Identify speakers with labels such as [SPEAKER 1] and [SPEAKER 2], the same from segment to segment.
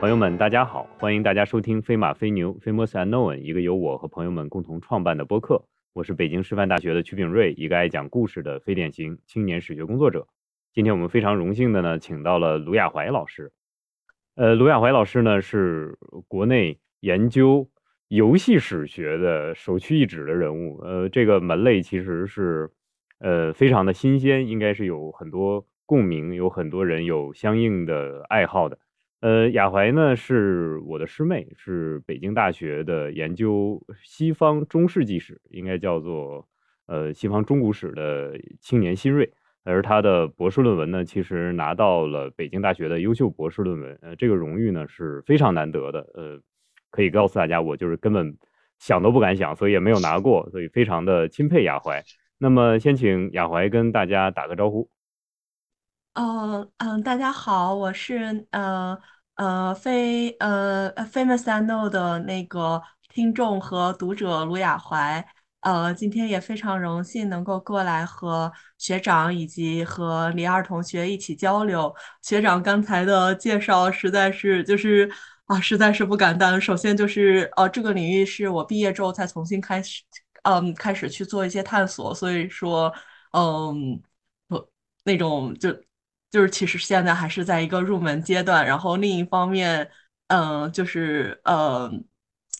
[SPEAKER 1] 朋友们，大家好，欢迎大家收听《飞马飞牛 Famous Unknown》，一个由我和朋友们共同创办的播客。我是北京师范大学的曲炳瑞，一个爱讲故事的非典型青年史学工作者。今天我们非常荣幸的呢，请到了卢亚怀老师。呃，卢亚怀老师呢，是国内研究游戏史学的首屈一指的人物。呃，这个门类其实是呃非常的新鲜，应该是有很多共鸣，有很多人有相应的爱好的。呃，雅怀呢是我的师妹，是北京大学的研究西方中世纪史，应该叫做呃西方中古史的青年新锐。而他的博士论文呢，其实拿到了北京大学的优秀博士论文。呃，这个荣誉呢是非常难得的。呃，可以告诉大家，我就是根本想都不敢想，所以也没有拿过，所以非常的钦佩雅怀。那么，先请雅怀跟大家打个招呼。
[SPEAKER 2] 嗯嗯，大家好，我是呃呃非呃 Famous I Know 的那个听众和读者卢亚怀，呃，今天也非常荣幸能够过来和学长以及和李二同学一起交流。学长刚才的介绍实在是就是啊，实在是不敢当。首先就是呃，这个领域是我毕业之后才重新开始，嗯，开始去做一些探索，所以说嗯，不那种就。就是其实现在还是在一个入门阶段，然后另一方面，嗯，就是呃，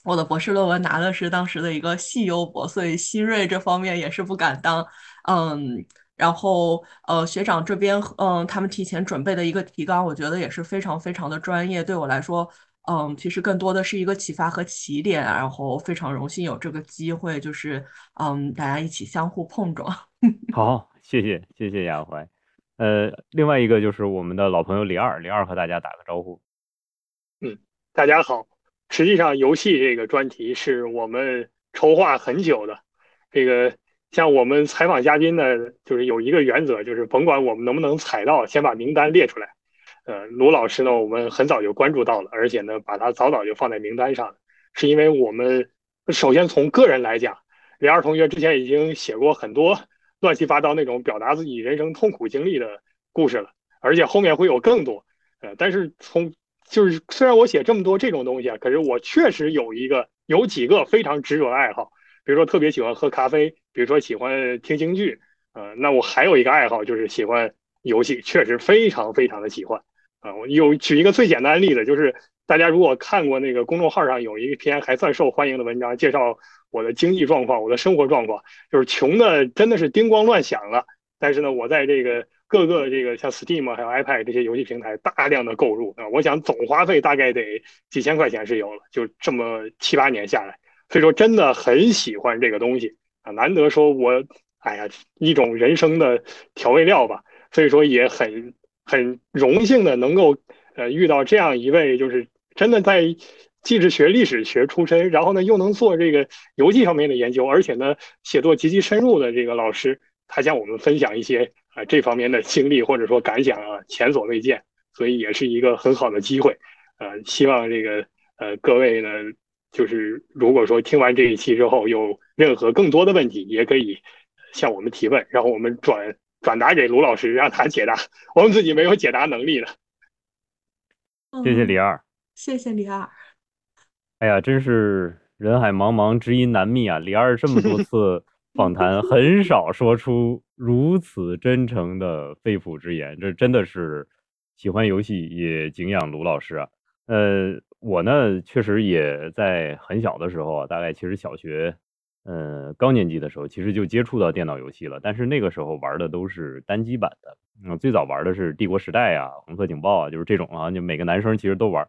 [SPEAKER 2] 我的博士论文拿的是当时的一个系优博，所以新锐这方面也是不敢当，嗯，然后呃，学长这边嗯，他们提前准备的一个提纲，我觉得也是非常非常的专业，对我来说，嗯，其实更多的是一个启发和起点，然后非常荣幸有这个机会，就是嗯，大家一起相互碰撞。
[SPEAKER 1] 好，谢谢谢谢亚怀。呃，另外一个就是我们的老朋友李二，李二和大家打个招呼。
[SPEAKER 3] 嗯，大家好。实际上，游戏这个专题是我们筹划很久的。这个像我们采访嘉宾呢，就是有一个原则，就是甭管我们能不能采到，先把名单列出来。呃，卢老师呢，我们很早就关注到了，而且呢，把他早早就放在名单上，是因为我们首先从个人来讲，李二同学之前已经写过很多。乱七八糟那种表达自己人生痛苦经历的故事了，而且后面会有更多。呃，但是从就是虽然我写这么多这种东西啊，可是我确实有一个有几个非常执着的爱好，比如说特别喜欢喝咖啡，比如说喜欢听京剧。呃，那我还有一个爱好就是喜欢游戏，确实非常非常的喜欢。啊，我有举一个最简单的例子，就是大家如果看过那个公众号上有一篇还算受欢迎的文章，介绍。我的经济状况，我的生活状况，就是穷的真的是叮咣乱响了。但是呢，我在这个各个这个像 Steam 还有 iPad 这些游戏平台大量的购入啊，我想总花费大概得几千块钱是有了，就这么七八年下来，所以说真的很喜欢这个东西啊，难得说我哎呀一种人生的调味料吧，所以说也很很荣幸的能够呃遇到这样一位就是真的在。既是学历史学出身，然后呢又能做这个游记方面的研究，而且呢写作极其深入的这个老师，他向我们分享一些啊这方面的经历或者说感想啊，前所未见，所以也是一个很好的机会。呃，希望这个呃各位呢，就是如果说听完这一期之后有任何更多的问题，也可以向我们提问，然后我们转转达给卢老师，让他解答。我们自己没有解答能力的。
[SPEAKER 1] 谢谢李二，
[SPEAKER 2] 谢谢李二。
[SPEAKER 1] 哎呀，真是人海茫茫，知音难觅啊！李二这么多 次访谈，很少说出如此真诚的肺腑之言，这真的是喜欢游戏也敬仰卢老师啊。呃，我呢，确实也在很小的时候啊，大概其实小学，呃，高年级的时候，其实就接触到电脑游戏了，但是那个时候玩的都是单机版的，嗯，最早玩的是《帝国时代》啊，《红色警报》啊，就是这种啊，就每个男生其实都玩。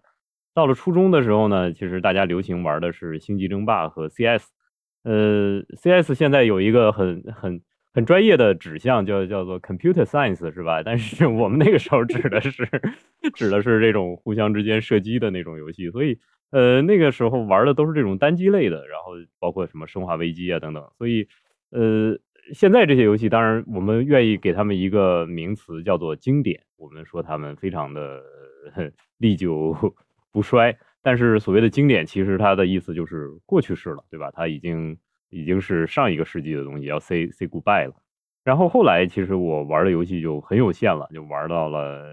[SPEAKER 1] 到了初中的时候呢，其实大家流行玩的是星际争霸和 CS。呃，CS 现在有一个很很很专业的指向，叫叫做 Computer Science，是吧？但是我们那个时候指的是 指的是这种互相之间射击的那种游戏。所以，呃，那个时候玩的都是这种单机类的，然后包括什么生化危机啊等等。所以，呃，现在这些游戏，当然我们愿意给他们一个名词，叫做经典。我们说他们非常的 历久。不衰，但是所谓的经典，其实它的意思就是过去式了，对吧？它已经已经是上一个世纪的东西，要 say say goodbye 了。然后后来，其实我玩的游戏就很有限了，就玩到了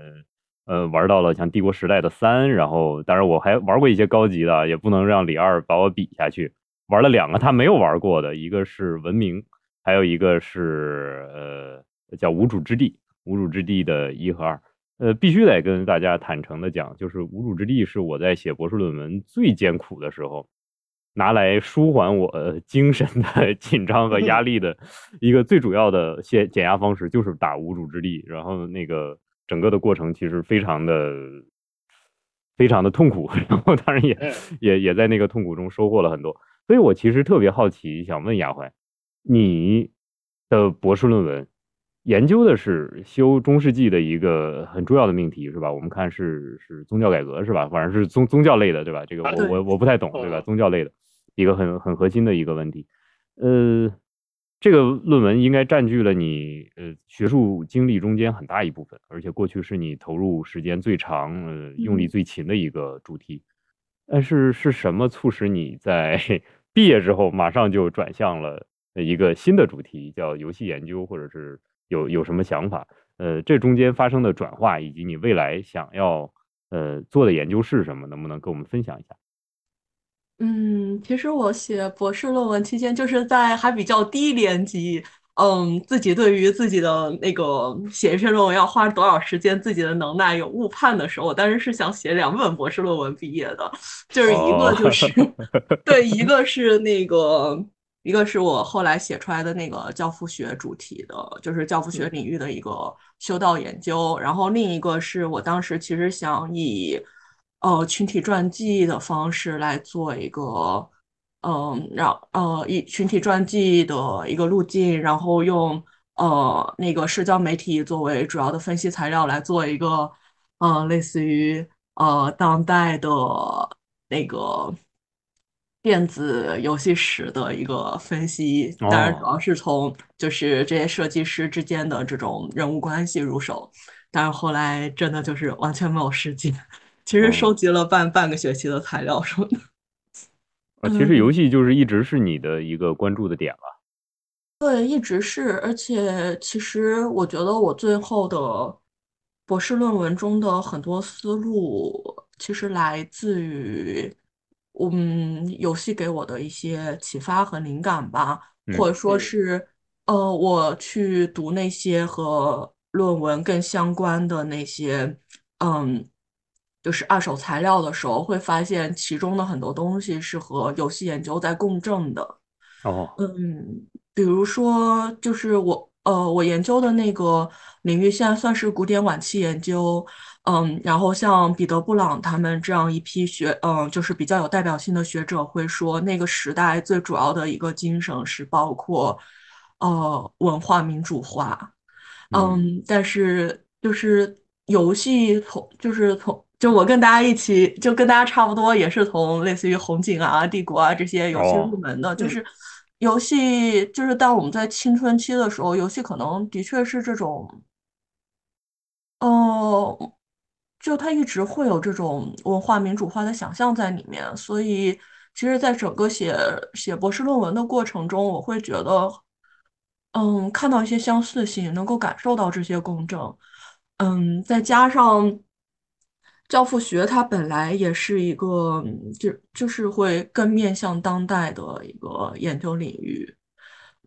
[SPEAKER 1] 呃，玩到了像帝国时代的三，然后当然我还玩过一些高级的，也不能让李二把我比下去。玩了两个他没有玩过的，一个是文明，还有一个是呃叫无主之地，无主之地的一和二。呃，必须得跟大家坦诚的讲，就是无主之地是我在写博士论文最艰苦的时候，拿来舒缓我精神的 紧张和压力的一个最主要的减减压方式，就是打无主之地。然后那个。整个的过程其实非常的非常的痛苦，然后当然也也也在那个痛苦中收获了很多。所以我其实特别好奇，想问亚怀，你的博士论文研究的是修中世纪的一个很重要的命题，是吧？我们看是是宗教改革，是吧？反正是宗宗教类的，对吧？这个我我我不太懂，对吧？宗教类的一个很很核心的一个问题，呃。这个论文应该占据了你呃学术经历中间很大一部分，而且过去是你投入时间最长、呃用力最勤的一个主题。但是是什么促使你在毕业之后马上就转向了一个新的主题，叫游戏研究，或者是有有什么想法？呃，这中间发生的转化，以及你未来想要呃做的研究是什么？能不能跟我们分享一下？
[SPEAKER 2] 嗯，其实我写博士论文期间，就是在还比较低年级，嗯，自己对于自己的那个写一篇论文要花多少时间，自己的能耐有误判的时候，我当时是想写两本博士论文毕业的，就是一个就是对，一个是那个，一个是我后来写出来的那个教父学主题的，就是教父学领域的一个修道研究，然后另一个是我当时其实想以。呃，群体传记的方式来做一个，嗯，让呃以群体传记的一个路径，然后用呃那个社交媒体作为主要的分析材料来做一个，呃，类似于呃当代的那个电子游戏史的一个分析。当然，主要是从就是这些设计师之间的这种人物关系入手。但是后来真的就是完全没有时间。其实收集了半半个学期的材料什么的。
[SPEAKER 1] 啊，其实游戏就是一直是你的一个关注的点了。
[SPEAKER 2] 对，一直是，而且其实我觉得我最后的博士论文中的很多思路，其实来自于嗯游戏给我的一些启发和灵感吧，或者说是呃我去读那些和论文更相关的那些嗯。就是二手材料的时候，会发现其中的很多东西是和游戏研究在共振的。
[SPEAKER 1] 哦，
[SPEAKER 2] 嗯，比如说，就是我呃，我研究的那个领域现在算是古典晚期研究。嗯，然后像彼得·布朗他们这样一批学，嗯，就是比较有代表性的学者会说，那个时代最主要的一个精神是包括呃文化民主化。嗯，但是就是游戏从就是从就我跟大家一起，就跟大家差不多，也是从类似于红警啊、帝国啊这些游戏入门的。就是游戏，就是当我们在青春期的时候，游戏可能的确是这种，哦，就它一直会有这种文化民主化的想象在里面。所以，其实，在整个写写博士论文的过程中，我会觉得，嗯，看到一些相似性，能够感受到这些共振，嗯，再加上。教父学它本来也是一个，就就是会更面向当代的一个研究领域。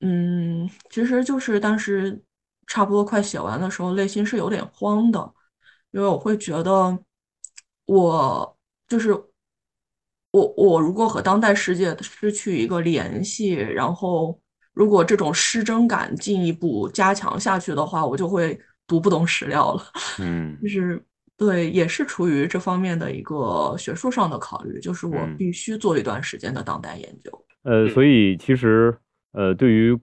[SPEAKER 2] 嗯，其实就是当时差不多快写完的时候，内心是有点慌的，因为我会觉得，我就是我我如果和当代世界失去一个联系，然后如果这种失真感进一步加强下去的话，我就会读不懂史料了。
[SPEAKER 1] 嗯，
[SPEAKER 2] 就是。对，也是出于这方面的一个学术上的考虑，就是我必须做一段时间的当代研究。
[SPEAKER 1] 呃，所以其实呃，对于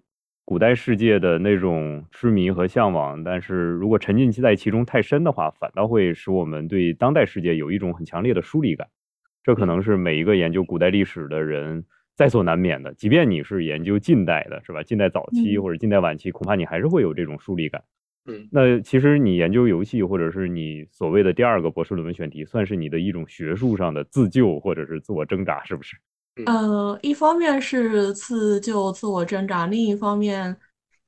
[SPEAKER 1] 古代世界的那种痴迷和向往，但是如果沉浸在其中太深的话，反倒会使我们对当代世界有一种很强烈的疏离感。这可能是每一个研究古代历史的人在所难免的。即便你是研究近代的，是吧？近代早期或者近代晚期，恐怕你还是会有这种疏离感。
[SPEAKER 3] 嗯，
[SPEAKER 1] 那其实你研究游戏，或者是你所谓的第二个博士论文选题，算是你的一种学术上的自救或者是自我挣扎，是不是？
[SPEAKER 2] 呃，一方面是自救、自我挣扎，另一方面，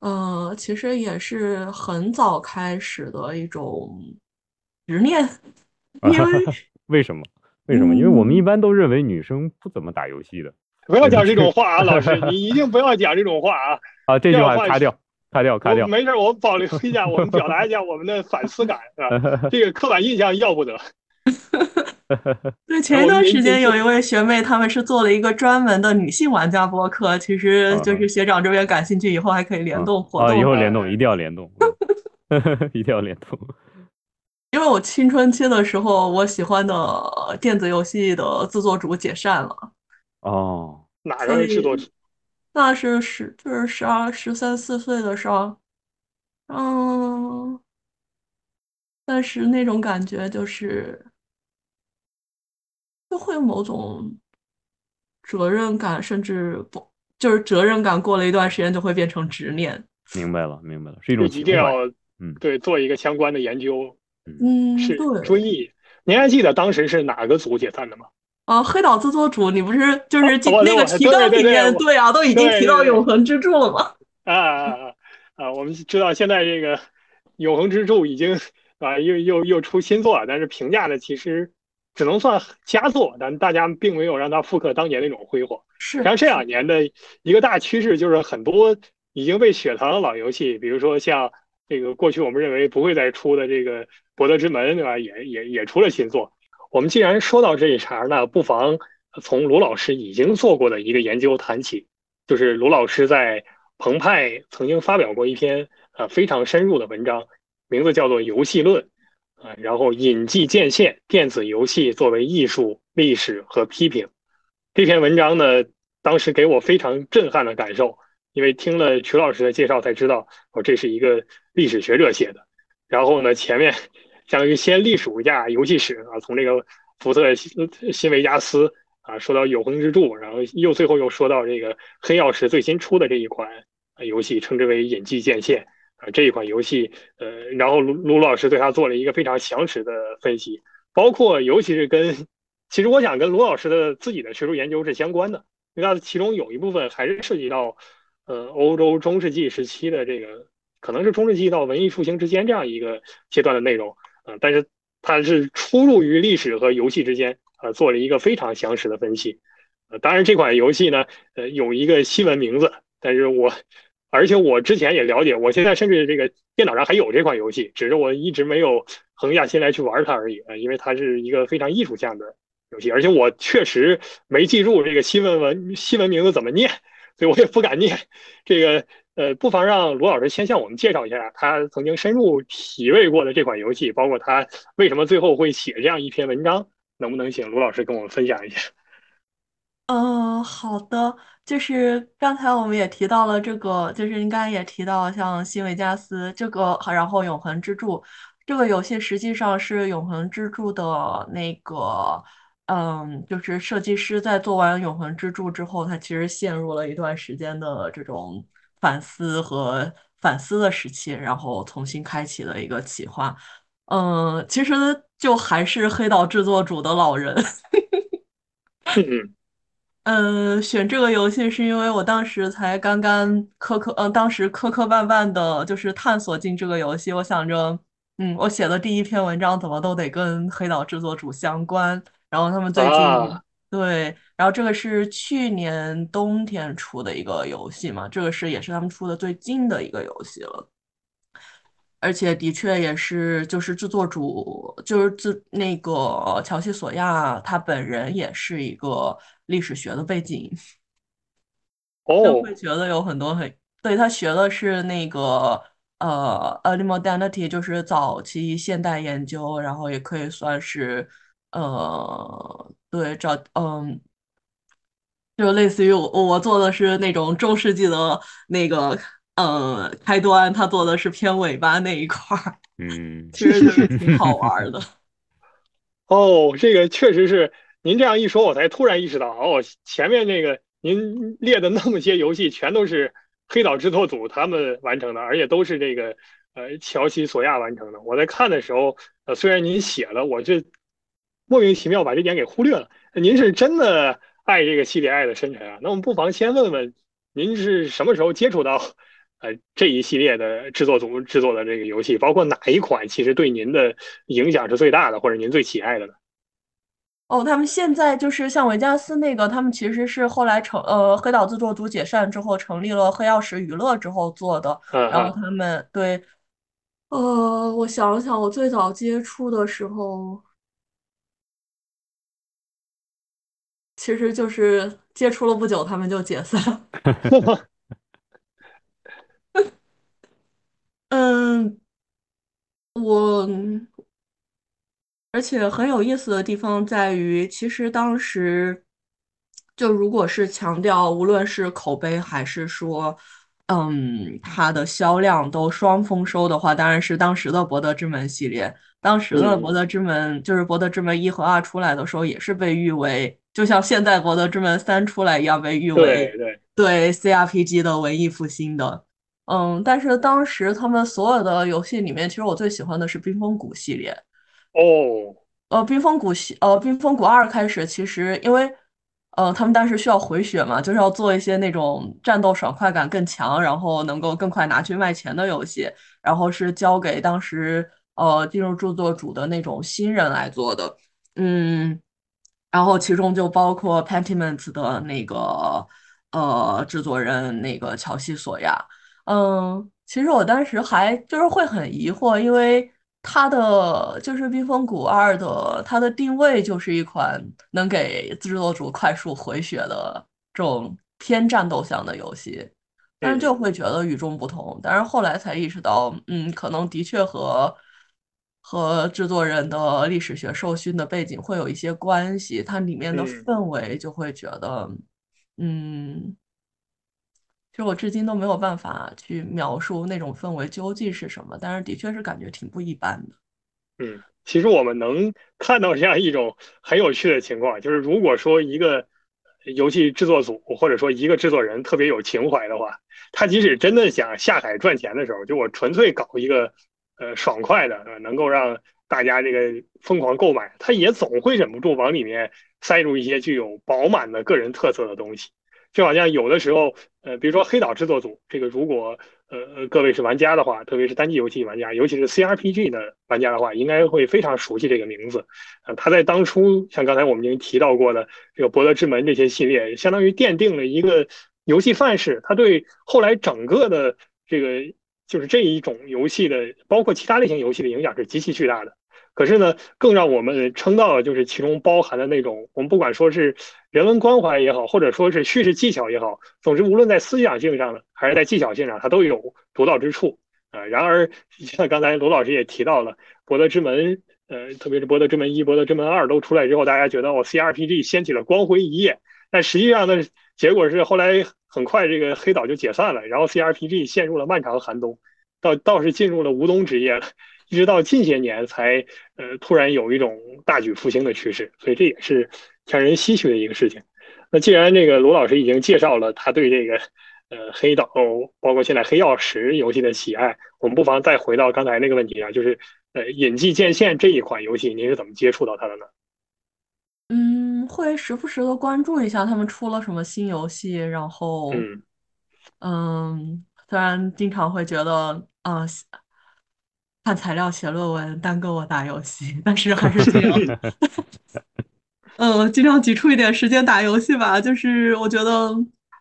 [SPEAKER 2] 呃，其实也是很早开始的一种执念，因为
[SPEAKER 1] 为什么？为什么？因为我们一
[SPEAKER 2] 嗯
[SPEAKER 1] 般都认为女生不怎么打游戏的
[SPEAKER 3] 不要讲这种话啊，老师，你一定不要讲这种话啊！
[SPEAKER 1] 啊。这句
[SPEAKER 3] 样话
[SPEAKER 1] 话卡掉，卡掉，卡掉。
[SPEAKER 3] 没事，我保留一下，我们表达一下我们的反思感，是吧？这个刻板印象要不得。
[SPEAKER 2] 对，前一段时间有一位学妹，他们是做了一个专门的女性玩家播客，其实就是学长这边感兴趣，以后还可以联动活动
[SPEAKER 1] 啊，
[SPEAKER 2] 动。
[SPEAKER 1] 以后联动一定要联动，嗯 一定要联动。
[SPEAKER 2] 因为我青春期的时候，我喜欢的电子游戏的制作组解散了，
[SPEAKER 1] 哦，
[SPEAKER 3] 哪个制作组？
[SPEAKER 2] 那是十就是十二十三四岁的时候，嗯，但是那种感觉就是就会有某种责任感，甚至不就是责任感过了一段时间就会变成执念。
[SPEAKER 1] 明白了，明白了，是一种
[SPEAKER 3] 一。定要
[SPEAKER 1] 嗯
[SPEAKER 3] 对做一个相关的研究，
[SPEAKER 2] 嗯，
[SPEAKER 3] 是
[SPEAKER 2] 对。
[SPEAKER 3] 追忆。您还记得当时是哪个组解散的吗？
[SPEAKER 2] 啊，黑岛制作组，你不是就是那个提纲里面，对啊，都已经提到永恒之柱了吗。
[SPEAKER 3] 啊啊啊啊！我们知道现在这个《永恒之柱》已经啊又又又出新作了，但是评价的其实只能算佳作，但大家并没有让它复刻当年那种辉煌。
[SPEAKER 2] 是，
[SPEAKER 3] 像这两年的一个大趋势就是很多已经被雪藏的老游戏，比如说像这个过去我们认为不会再出的这个《博德之门》，对吧？也也也出了新作。我们既然说到这一茬呢，不妨从卢老师已经做过的一个研究谈起，就是卢老师在澎湃曾经发表过一篇呃非常深入的文章，名字叫做《游戏论》啊，然后引迹渐现电子游戏作为艺术、历史和批评。这篇文章呢，当时给我非常震撼的感受，因为听了曲老师的介绍才知道，哦，这是一个历史学者写的。然后呢，前面相当于先历数一下游戏史啊，从这个福特新新维加斯啊说到永恒之柱，然后又最后又说到这个黑曜石最新出的这一款游戏，称之为引迹渐现啊这一款游戏，呃，然后卢卢老师对他做了一个非常详实的分析，包括尤其是跟其实我想跟卢老师的自己的学术研究是相关的，因为它其中有一部分还是涉及到，呃，欧洲中世纪时期的这个，可能是中世纪到文艺复兴之间这样一个阶段的内容，呃，但是它是出入于历史和游戏之间，呃，做了一个非常详实的分析，呃，当然这款游戏呢，呃，有一个新闻名字，但是我，而且我之前也了解，我现在甚至这个电脑上还有这款游戏，只是我一直没有横下心来去玩它而已，呃，因为它是一个非常艺术向的。游戏，而且我确实没记住这个新闻文新闻名字怎么念，所以我也不敢念。这个呃，不妨让卢老师先向我们介绍一下他曾经深入体味过的这款游戏，包括他为什么最后会写这样一篇文章，能不能请卢老师跟我们分享一下？
[SPEAKER 2] 嗯，好的，就是刚才我们也提到了这个，就是您刚才也提到像新维加斯这个，然后永恒之柱这个游戏实际上是永恒之柱的那个。嗯，就是设计师在做完《永恒之柱》之后，他其实陷入了一段时间的这种反思和反思的时期，然后重新开启了一个企划。嗯，其实就还是黑岛制作组的老人。
[SPEAKER 3] 嗯
[SPEAKER 2] 嗯，选这个游戏是因为我当时才刚刚磕磕，嗯，当时磕磕绊绊的，就是探索进这个游戏。我想着，嗯，我写的第一篇文章怎么都得跟黑岛制作组相关。然后他们最近、
[SPEAKER 3] 啊
[SPEAKER 2] 对，然后这个是去年冬天出的一个游戏嘛，这个是也是他们出的最近的一个游戏了。而且的确也是，就是制作主，就是自那个乔西索亚，他本人也是一个历史学的背景，就
[SPEAKER 3] 哦
[SPEAKER 2] 会觉得有很多很，对，他学的是那个呃 early modernity，就是早期现代研究，然后也可以算是呃，对，找嗯。就类似于我我做的是那种中世纪的那个呃开端，他做的是偏尾巴那一块儿，
[SPEAKER 1] 嗯，
[SPEAKER 2] 其实就是挺好玩的。
[SPEAKER 3] 哦，这个确实是您这样一说，我才突然意识到，哦，前面那个您列的那么些游戏，全都是黑岛制作组他们完成的，而且都是这个呃乔西索亚完成的。我在看的时候，呃，虽然您写了，我这莫名其妙把这点给忽略了。您是真的爱这个系列爱的深沉啊？那我们不妨先问问，您是什么时候接触到呃这一系列的制作组制作的这个游戏，包括哪一款其实对您的影响是最大的，或者您最喜爱的呢？
[SPEAKER 2] 哦，他们现在就是像维加斯那个，他们其实是后来成呃黑岛制作组解散之后成立了黑曜石娱乐之后做的，然后他们对，呃，我想想，我最早接触的时候，其实就是接触了不久，他们就解散。嗯，我。而且很有意思的地方在于，其实当时就如果是强调，无论是口碑还是说，嗯，它的销量都双丰收的话，当然是当时的《博德之门》系列。当时的《博德之门》就是《博德之门》一和二出来的时候，也是被誉为，就像现在《博德之门》三出来一样，被誉为
[SPEAKER 3] 对
[SPEAKER 2] 对 CRPG 的文艺复兴的。嗯，但是当时他们所有的游戏里面，其实我最喜欢的是《冰封谷》系列。
[SPEAKER 3] 哦，
[SPEAKER 2] 呃，冰封谷系，呃，冰封谷二开始其实因为，呃，他们当时需要回血嘛，就是要做一些那种战斗爽快感更强，然后能够更快拿去卖钱的游戏，然后是交给当时呃进入制作组的那种新人来做的，嗯，然后其中就包括 Pentiment 的那个呃制作人那个乔西索亚，嗯，其实我当时还就是会很疑惑，因为。它的就是《冰封谷二》的，它的定位就是一款能给制作组快速回血的这种偏战斗向的游戏，但是就会觉得与众不同。但是后来才意识到，嗯，可能的确和和制作人的历史学受训的背景会有一些关系，它里面的氛围就会觉得，嗯。其实我至今都没有办法去描述那种氛围究竟是什么，但是的确是感觉挺不一般的。
[SPEAKER 3] 嗯，其实我们能看到这样一种很有趣的情况，就是如果说一个游戏制作组或者说一个制作人特别有情怀的话，他即使真的想下海赚钱的时候，就我纯粹搞一个呃爽快的，能够让大家这个疯狂购买，他也总会忍不住往里面塞入一些具有饱满的个人特色的东西。就好像有的时候，呃，比如说黑岛制作组，这个如果呃呃各位是玩家的话，特别是单机游戏玩家，尤其是 CRPG 的玩家的话，应该会非常熟悉这个名字。呃，他在当初像刚才我们已经提到过的这个《博德之门》这些系列，相当于奠定了一个游戏范式。他对后来整个的这个就是这一种游戏的，包括其他类型游戏的影响是极其巨大的。可是呢，更让我们称道的就是其中包含的那种，我们不管说是人文关怀也好，或者说是叙事技巧也好，总之无论在思想性上呢还是在技巧性上，它都有独到之处啊。然而，像刚才罗老师也提到了《博德之门》，呃，特别是《博德之门一》《博德之门二》都出来之后，大家觉得哦，CRPG 掀起了光辉一页。但实际上呢，结果是后来很快这个黑岛就解散了，然后 CRPG 陷入了漫长寒冬，倒倒是进入了无冬之夜了。一直到近些年才，呃，突然有一种大举复兴的趋势，所以这也是让人唏嘘的一个事情。那既然这个罗老师已经介绍了他对这个，呃，黑岛包括现在黑曜石游戏的喜爱，我们不妨再回到刚才那个问题啊，就是，呃，隐迹剑线这一款游戏，您是怎么接触到它的呢？
[SPEAKER 2] 嗯，会时不时的关注一下他们出了什么新游戏，然后，嗯，虽然经常会觉得，啊。看材料写论文耽搁我打游戏，但是还是尽量，嗯，尽量挤出一点时间打游戏吧。就是我觉得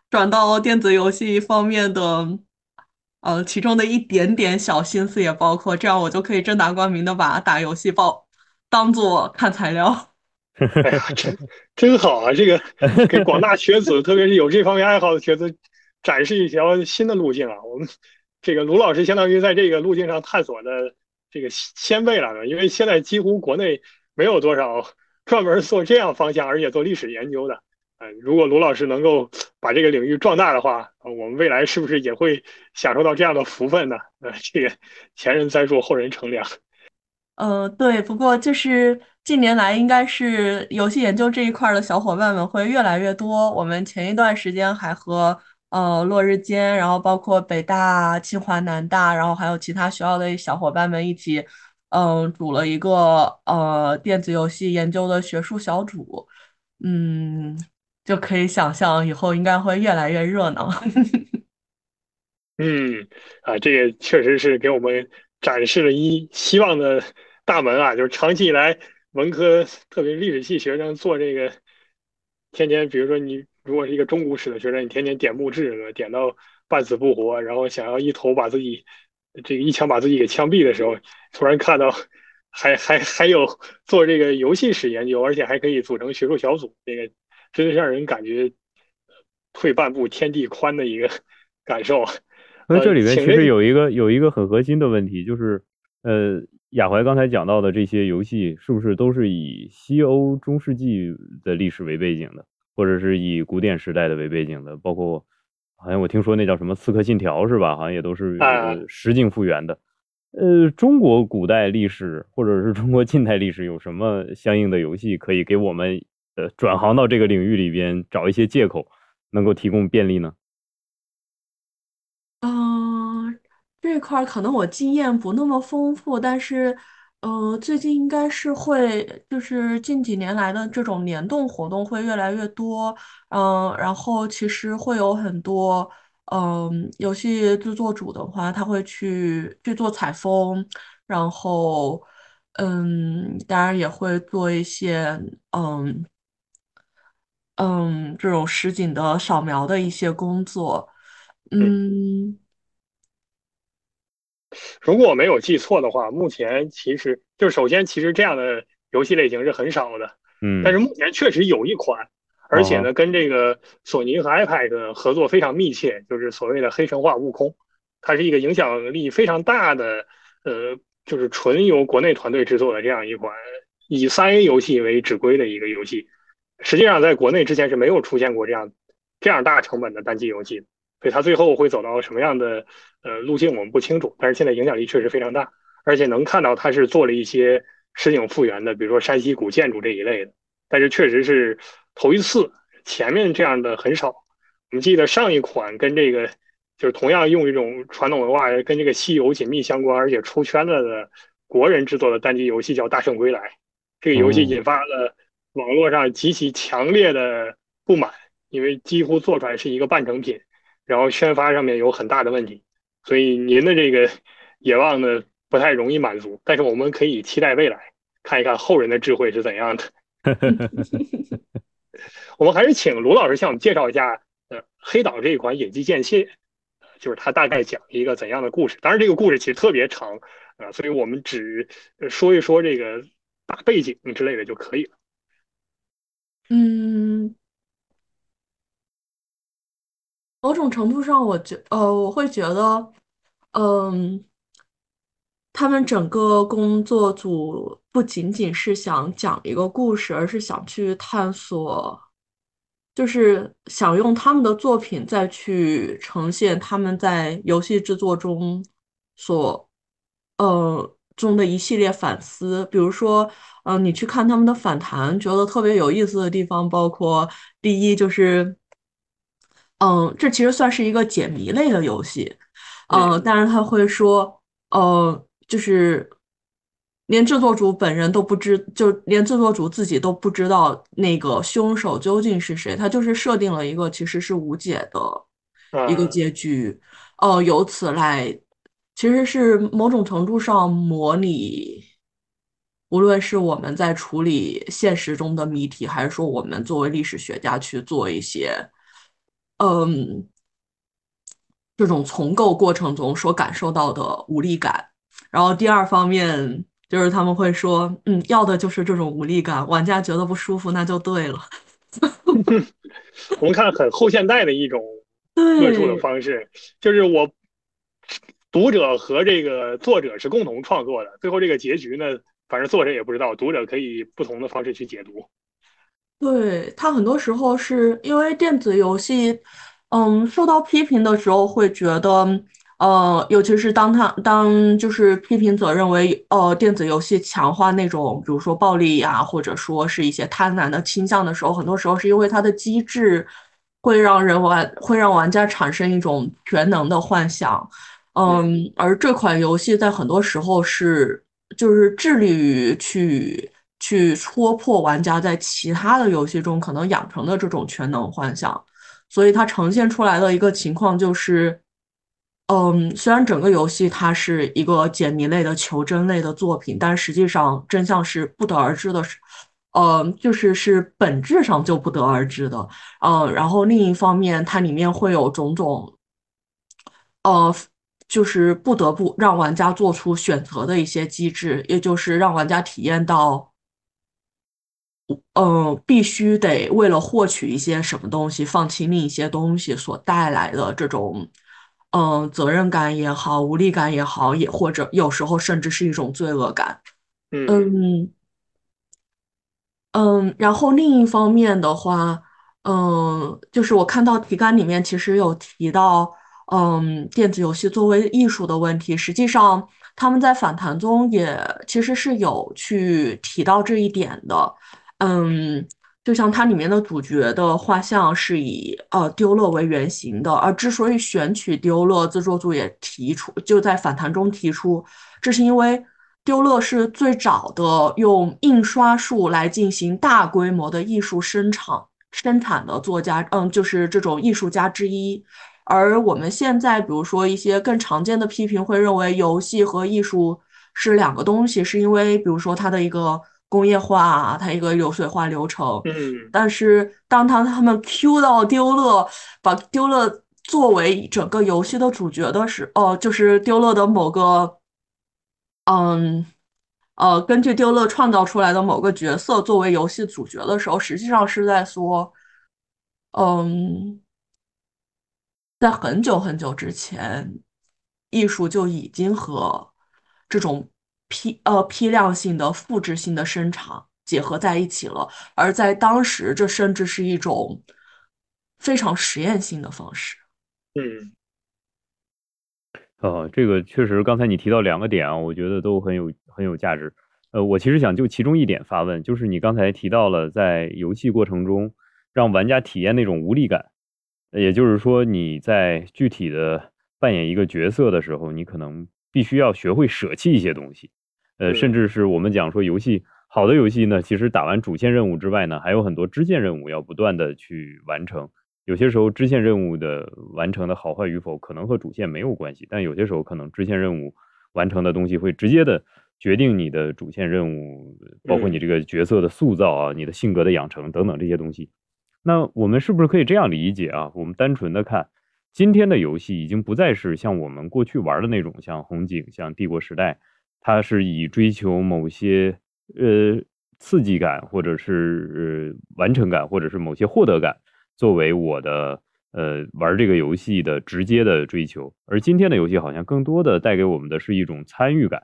[SPEAKER 2] 转到电子游戏方面的，呃，其中的一点点小心思也包括，这样我就可以正大光明的把打游戏报当做看材料。
[SPEAKER 3] 哎呀，真真好啊！这个给广大学子，特别是有这方面爱好的学子，展示一条新的路径啊！我们。这个卢老师相当于在这个路径上探索的这个先辈了，因为现在几乎国内没有多少 专门做这样方向而且做历史研究的。嗯，如果卢老师能够把这个领域壮大的话，我们未来是不是也会享受到这样的福分呢？呃，这个 前人栽树，后人乘凉。
[SPEAKER 2] 呃，对，不过就是近年来应该是游戏研究这一块的小伙伴们会越来越多。我们前一段时间还和。呃，落日间，然后包括北大、清华、南大，然后还有其他学校的小伙伴们一起，嗯，组了一个呃电子游戏研究的学术小组，嗯，就可以想象以后应该会越来越热闹。
[SPEAKER 3] 嗯，啊，这个确实是给我们展示了一希望的大门啊！就是长期以来，文科特别历史系学生做这个，天天，比如说你如果是一个中古史的学生，你天天点墓志，点到半死不活，然后想要一头把自己这个一枪把自己给枪毙的时候，突然看到还 还还有做这个游戏史研究，而且还可以组成学术小组，这个真的让人感觉退半步天地宽的一个感受。
[SPEAKER 1] 那这里面其实有一个有一个很核心的问题，就是呃，雅怀刚才讲到的这些游戏，是不是都是以西欧中世纪的历史为背景的，或者是以古典时代的为背景的？包括好像我听说那叫什么《刺客信条》是吧？好像也都是实景复原的。呃，中国古代历史或者是中国近代历史有什么相应的游戏可以给我们呃转行到这个领域里边找一些借口，能够提供便利呢？
[SPEAKER 2] 嗯，这块儿可能我经验不那么丰富，但是，呃，最近应该是会，就是近几年来的这种联动活动会越来越多，嗯，然后其实会有很多，嗯，游戏制作主的话，他会去去做采风，然后，嗯，当然也会做一些，嗯，嗯，这种实景的扫描的一些工作。嗯，
[SPEAKER 3] 如果我没有记错的话，目前其实就首先其实这样的游戏类型是很少的，
[SPEAKER 1] 嗯，
[SPEAKER 3] 但是目前确实有一款，而且呢跟这个索尼和 iPad 合作非常密切，就是所谓的《黑神话：悟空》，它是一个影响力非常大的，呃，就是纯由国内团队制作的这样一款以三 A 游戏为指归的一个游戏，实际上在国内之前是没有出现过这样这样大成本的单机游戏的。所以它最后会走到什么样的呃路径，我们不清楚。但是现在影响力确实非常大，而且能看到它是做了一些实景复原的，比如说山西古建筑这一类的。但是确实是头一次，前面这样的很少。我们记得上一款跟这个就是同样用一种传统文化跟这个西游紧密相关，而且出圈了的国人制作的单机游戏叫《大圣归来》。这个游戏引发了网络上极其强烈的不满，因为几乎做出来是一个半成品。然后宣发上面有很大的问题，所以您的这个野望呢不太容易满足。但是我们可以期待未来，看一看后人的智慧是怎样的。我们还是请卢老师向我们介绍一下，呃，黑岛这一款野鸡剑械，就是它大概讲一个怎样的故事。当然，这个故事其实特别长啊，所以我们只说一说这个大背景之类的就可以了。
[SPEAKER 2] 嗯。某种程度上，我觉呃，我会觉得，嗯，他们整个工作组不仅仅是想讲一个故事，而是想去探索，就是想用他们的作品再去呈现他们在游戏制作中所，呃，中的一系列反思。比如说，嗯，你去看他们的反弹，觉得特别有意思的地方，包括第一就是。嗯，这其实算是一个解谜类的游戏，嗯，但是他会说，呃，就是连制作组本人都不知，就连制作组自己都不知道那个凶手究竟是谁，他就是设定了一个其实是无解的一个结局，呃，由此来，其实是某种程度上模拟，无论是我们在处理现实中的谜题，还是说我们作为历史学家去做一些。嗯，这种重构过程中所感受到的无力感，然后第二方面就是他们会说，嗯，要的就是这种无力感，玩家觉得不舒服，那就对了。
[SPEAKER 3] 我们看很后现代的一种论述的方式，就是我读者和这个作者是共同创作的，最后这个结局呢，反正作者也不知道，读者可以不同的方式去解读。
[SPEAKER 2] 对他很多时候是因为电子游戏，嗯，受到批评的时候会觉得，呃，尤其是当他当就是批评者认为，呃，电子游戏强化那种比如说暴力呀，或者说是一些贪婪的倾向的时候，很多时候是因为它的机制会让人玩会让玩家产生一种全能的幻想，嗯，而这款游戏在很多时候是就是致力于去。去戳破玩家在其他的游戏中可能养成的这种全能幻想，所以它呈现出来的一个情况就是，嗯，虽然整个游戏它是一个解谜类的求真类的作品，但实际上真相是不得而知的，是，呃，就是是本质上就不得而知的。嗯，然后另一方面，它里面会有种种，呃，就是不得不让玩家做出选择的一些机制，也就是让玩家体验到，嗯，必须得为了获取一些什么东西，放弃另一些东西所带来的这种。嗯，责任感也好，无力感也好，也或者有时候甚至是一种罪恶感。
[SPEAKER 3] 嗯
[SPEAKER 2] 嗯，然后另一方面的话，嗯，就是我看到题干里面其实有提到，嗯，电子游戏作为艺术的问题，实际上他们在反弹中也其实是有去提到这一点的。嗯。就像它里面的主角的画像是以呃丢勒为原型的，而之所以选取丢勒，制作组也提出就在访谈中提出，这是因为丢勒是最早的用印刷术来进行大规模的艺术生产生产的作家，嗯，就是这种艺术家之一。而我们现在，比如说一些更常见的批评会认为游戏和艺术是两个东西，是因为比如说它的一个。工业化，它一个流水化流程。
[SPEAKER 3] 嗯，
[SPEAKER 2] 但是当他他们 Q 到丢勒，把丢勒作为整个游戏的主角的时，哦，就是丢勒的某个，嗯，呃，根据丢勒创造出来的某个角色作为游戏主角的时候，实际上是在说，嗯，在很久很久之前，艺术就已经和这种。批呃批量性的复制性的生产结合在一起了，而在当时，这甚至是一种非常实验性的方式。
[SPEAKER 3] 嗯，
[SPEAKER 1] 呃，这个确实，刚才你提到两个点啊，我觉得都很有很有价值。呃，我其实想就其中一点发问，就是你刚才提到了在游戏过程中让玩家体验那种无力感，也就是说你在具体的扮演一个角色的时候，你可能必须要学会舍弃一些东西。呃，甚至是我们讲说游戏好的游戏呢，其实打完主线任务之外呢，还有很多支线任务要不断的去完成。有些时候支线任务的完成的好坏与否，可能和主线没有关系，但有些时候可能支线任务完成的东西会直接的决定你的主线任务，包括你这个角色的塑造啊，你的性格的养成等等这些东西。那我们是不是可以这样理解啊？我们单纯的看今天的游戏，已经不再是像我们过去玩的那种，像红警、像帝国时代。它是以追求某些呃刺激感，或者是完成感，或者是某些获得感，作为我的呃玩这个游戏的直接的追求。而今天的游戏好像更多的带给我们的是一种参与感。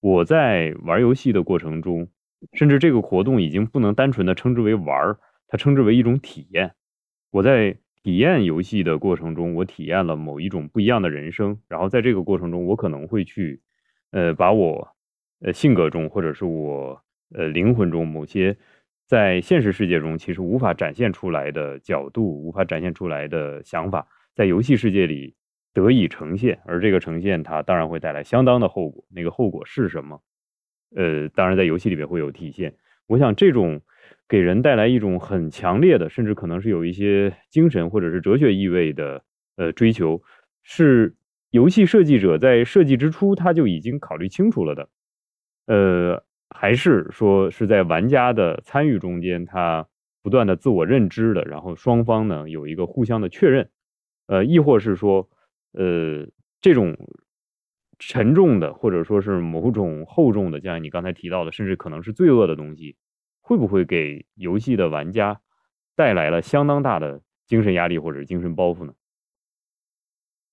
[SPEAKER 1] 我在玩游戏的过程中，甚至这个活动已经不能单纯的称之为玩，它称之为一种体验。我在体验游戏的过程中，我体验了某一种不一样的人生。然后在这个过程中，我可能会去。呃，把我，呃，性格中或者是我，呃，灵魂中某些在现实世界中其实无法展现出来的角度，无法展现出来的想法，在游戏世界里得以呈现，而这个呈现它当然会带来相当的后果。那个后果是什么？呃，当然在游戏里面会有体现。我想这种给人带来一种很强烈的，甚至可能是有一些精神或者是哲学意味的，呃，追求是。游戏设计者在设计之初他就已经考虑清楚了的，呃，还是说是在玩家的参与中间，他不断的自我认知的，然后双方呢有一个互相的确认，呃，亦或是说，呃，这种沉重的或者说是某种厚重的，像你刚才提到的，甚至可能是罪恶的东西，会不会给游戏的玩家带来了相当大的精神压力或者精神包袱呢？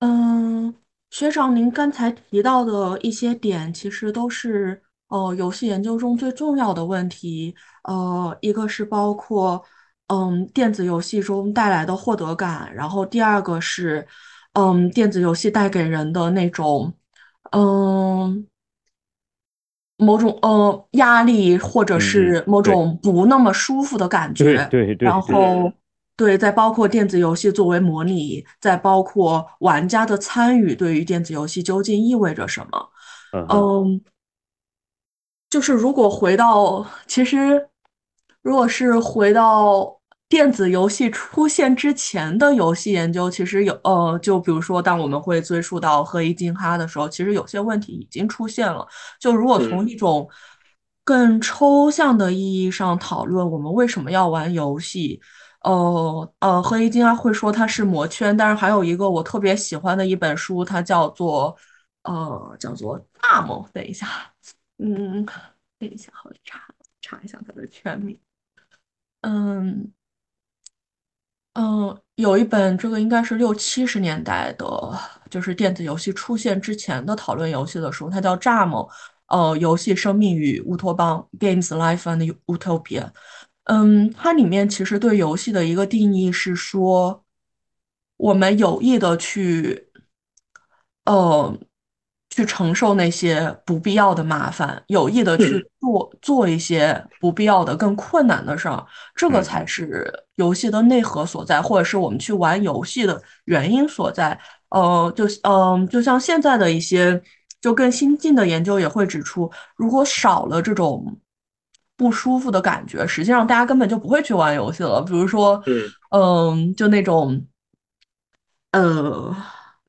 [SPEAKER 2] 嗯。学长，您刚才提到的一些点，其实都是呃游戏研究中最重要的问题。呃，一个是包括嗯电子游戏中带来的获得感，然后第二个是嗯电子游戏带给人的那种嗯某种呃压力，或者是某种不那么舒服的感觉。
[SPEAKER 1] 对对，
[SPEAKER 2] 然后。对，再包括电子游戏作为模拟，再包括玩家的参与，对于电子游戏究竟意味着什么？嗯，就是如果回到，其实如果是回到电子游戏出现之前的游戏研究，其实有呃，就比如说，当我们会追溯到黑衣金哈的时候，其实有些问题已经出现了。就如果从一种更抽象的意义上讨论，我们为什么要玩游戏？呃呃，黑衣金哈会说它是魔圈，但是还有一个我特别喜欢的一本书，它叫做呃叫做大梦。等一下，嗯，等一下，我查查一下它的全名。嗯。嗯，有一本这个应该是六七十年代的，就是电子游戏出现之前的讨论游戏的书，它叫《蚱蜢》，呃，游戏生命与乌托邦 （Games, Life and Utopia）。嗯，它里面其实对游戏的一个定义是说，我们有意的去，呃。去承受那些不必要的麻烦，有意的去做做一些不必要的、更困难的事儿，这个才是游戏的内核所在，或者是我们去玩游戏的原因所在。呃，就嗯，就像现在的一些就更新进的研究也会指出，如果少了这种不舒服的感觉，实际上大家根本就不会去玩游戏了。比如说，嗯，就那种，呃。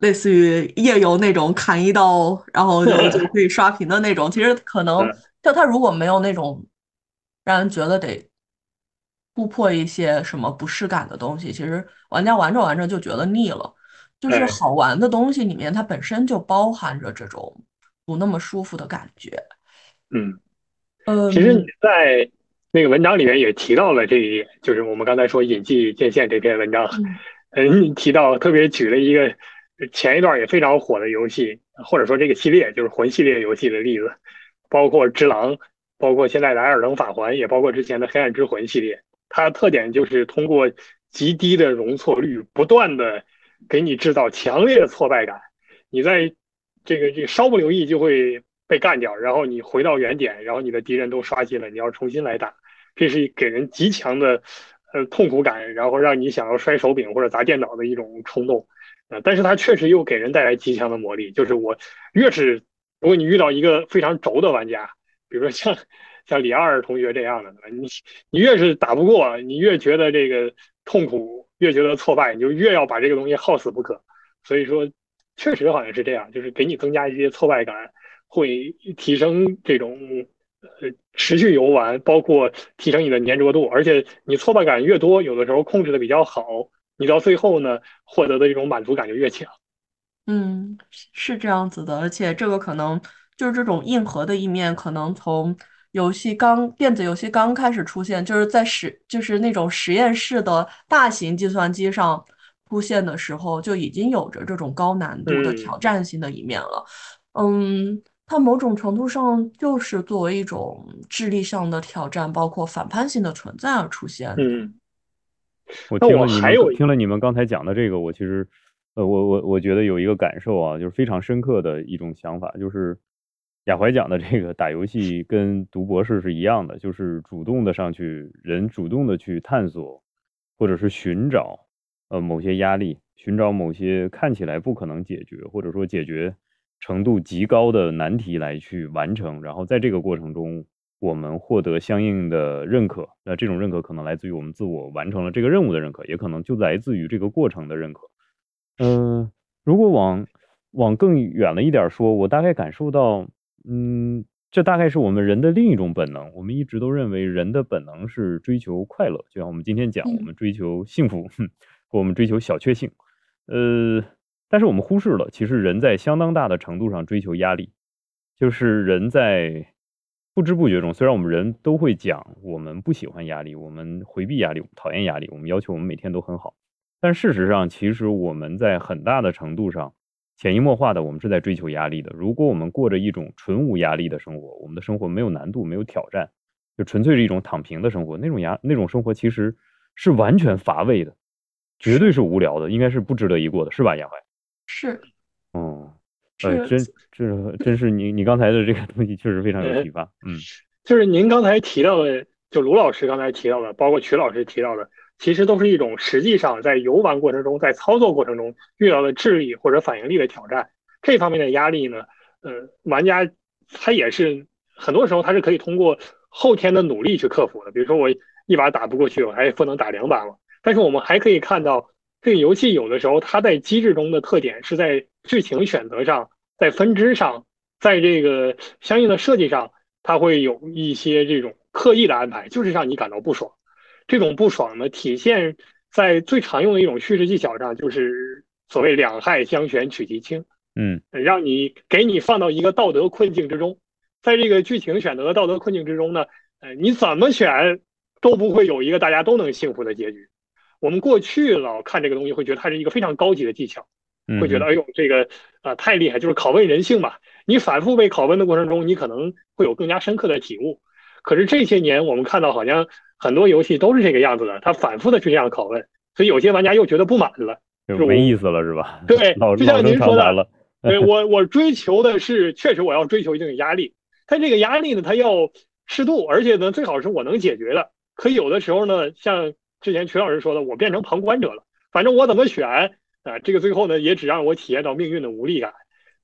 [SPEAKER 2] 类似于夜游那种砍一刀，然后就就可以刷屏的那种。其实可能就他如果没有那种让人觉得得突破一些什么不适感的东西，其实玩家玩着玩着就觉得腻了。就是好玩的东西里面，它本身就包含着这种不那么舒服的感觉。
[SPEAKER 3] 嗯，呃，其实你在那个文章里面也提到了这一点，就是我们刚才说《隐迹剑线》这篇文章，嗯，你提到特别举了一个。前一段也非常火的游戏，或者说这个系列就是魂系列游戏的例子，包括《只狼》，包括现在的《艾尔登法环》，也包括之前的《黑暗之魂》系列。它的特点就是通过极低的容错率，不断的给你制造强烈的挫败感。你在这个这个稍不留意就会被干掉，然后你回到原点，然后你的敌人都刷新了，你要重新来打，这是给人极强的呃痛苦感，然后让你想要摔手柄或者砸电脑的一种冲动。啊，但是它确实又给人带来极强的魔力。就是我越是，如果你遇到一个非常轴的玩家，比如说像像李二同学这样的，你你越是打不过，你越觉得这个痛苦，越觉得挫败，你就越要把这个东西耗死不可。所以说，确实好像是这样，就是给你增加一些挫败感，会提升这种呃持续游玩，包括提升你的粘着度。而且你挫败感越多，有的时候控制的比较好。你到最后呢，获得的这种满足感就越强。
[SPEAKER 2] 嗯，是这样子的，而且这个可能就是这种硬核的一面，可能从游戏刚电子游戏刚开始出现，就是在实就是那种实验室的大型计算机上出现的时候，就已经有着这种高难度的挑战性的一面了。嗯，它某种程度上就是作为一种智力上的挑战，包括反叛性的存在而出现。
[SPEAKER 3] 嗯。
[SPEAKER 1] 我听了你们听了你们刚才讲的这个，我其实，呃，我我我觉得有一个感受啊，就是非常深刻的一种想法，就是亚怀讲的这个打游戏跟读博士是一样的，就是主动的上去，人主动的去探索，或者是寻找，呃，某些压力，寻找某些看起来不可能解决，或者说解决程度极高的难题来去完成，然后在这个过程中。我们获得相应的认可，那这种认可可能来自于我们自我完成了这个任务的认可，也可能就来自于这个过程的认可。嗯，如果往往更远了一点说，我大概感受到，嗯，这大概是我们人的另一种本能。我们一直都认为人的本能是追求快乐，就像我们今天讲，我们追求幸福，我们追求小确幸。呃，但是我们忽视了，其实人在相当大的程度上追求压力，就是人在。不知不觉中，虽然我们人都会讲我们不喜欢压力，我们回避压力，我们讨厌压力，我们要求我们每天都很好，但事实上，其实我们在很大的程度上潜移默化的，我们是在追求压力的。如果我们过着一种纯无压力的生活，我们的生活没有难度，没有挑战，就纯粹是一种躺平的生活，那种压那种生活其实是完全乏味的，绝对是无聊的，应该是不值得一过的，是吧，亚怀？
[SPEAKER 2] 是，
[SPEAKER 1] 嗯。呃，真这真是你你刚才的这个东西确实非常有启发。嗯，
[SPEAKER 3] 就是您刚才提到的，就卢老师刚才提到的，包括曲老师提到的，其实都是一种实际上在游玩过程中，在操作过程中遇到的智力或者反应力的挑战。这方面的压力呢，呃，玩家他也是很多时候他是可以通过后天的努力去克服的。比如说我一把打不过去，我还不能打两把嘛。但是我们还可以看到，这个游戏有的时候它在机制中的特点是在剧情选择上，在分支上，在这个相应的设计上，它会有一些这种刻意的安排，就是让你感到不爽。这种不爽呢，体现在最常用的一种叙事技巧上，就是所谓两害相权取其轻，
[SPEAKER 1] 嗯，
[SPEAKER 3] 让你给你放到一个道德困境之中，在这个剧情选择的道德困境之中呢，呃，你怎么选都不会有一个大家都能幸福的结局。我们过去老看这个东西，会觉得它是一个非常高级的技巧，会觉得哎呦这个啊太厉害，就是拷问人性嘛。你反复被拷问的过程中，你可能会有更加深刻的体悟。可是这些年我们看到，好像很多游戏都是这个样子的，它反复的去这样拷问，所以有些玩家又觉得不满了，
[SPEAKER 1] 就没意思了，是吧？
[SPEAKER 3] 对，就像您说
[SPEAKER 1] 的，
[SPEAKER 3] 对我我追求的是，确实我要追求一定的压力，但这个压力呢，它要适度，而且呢，最好是我能解决的。可有的时候呢，像。之前曲老师说的，我变成旁观者了。反正我怎么选啊，这个最后呢，也只让我体验到命运的无力感。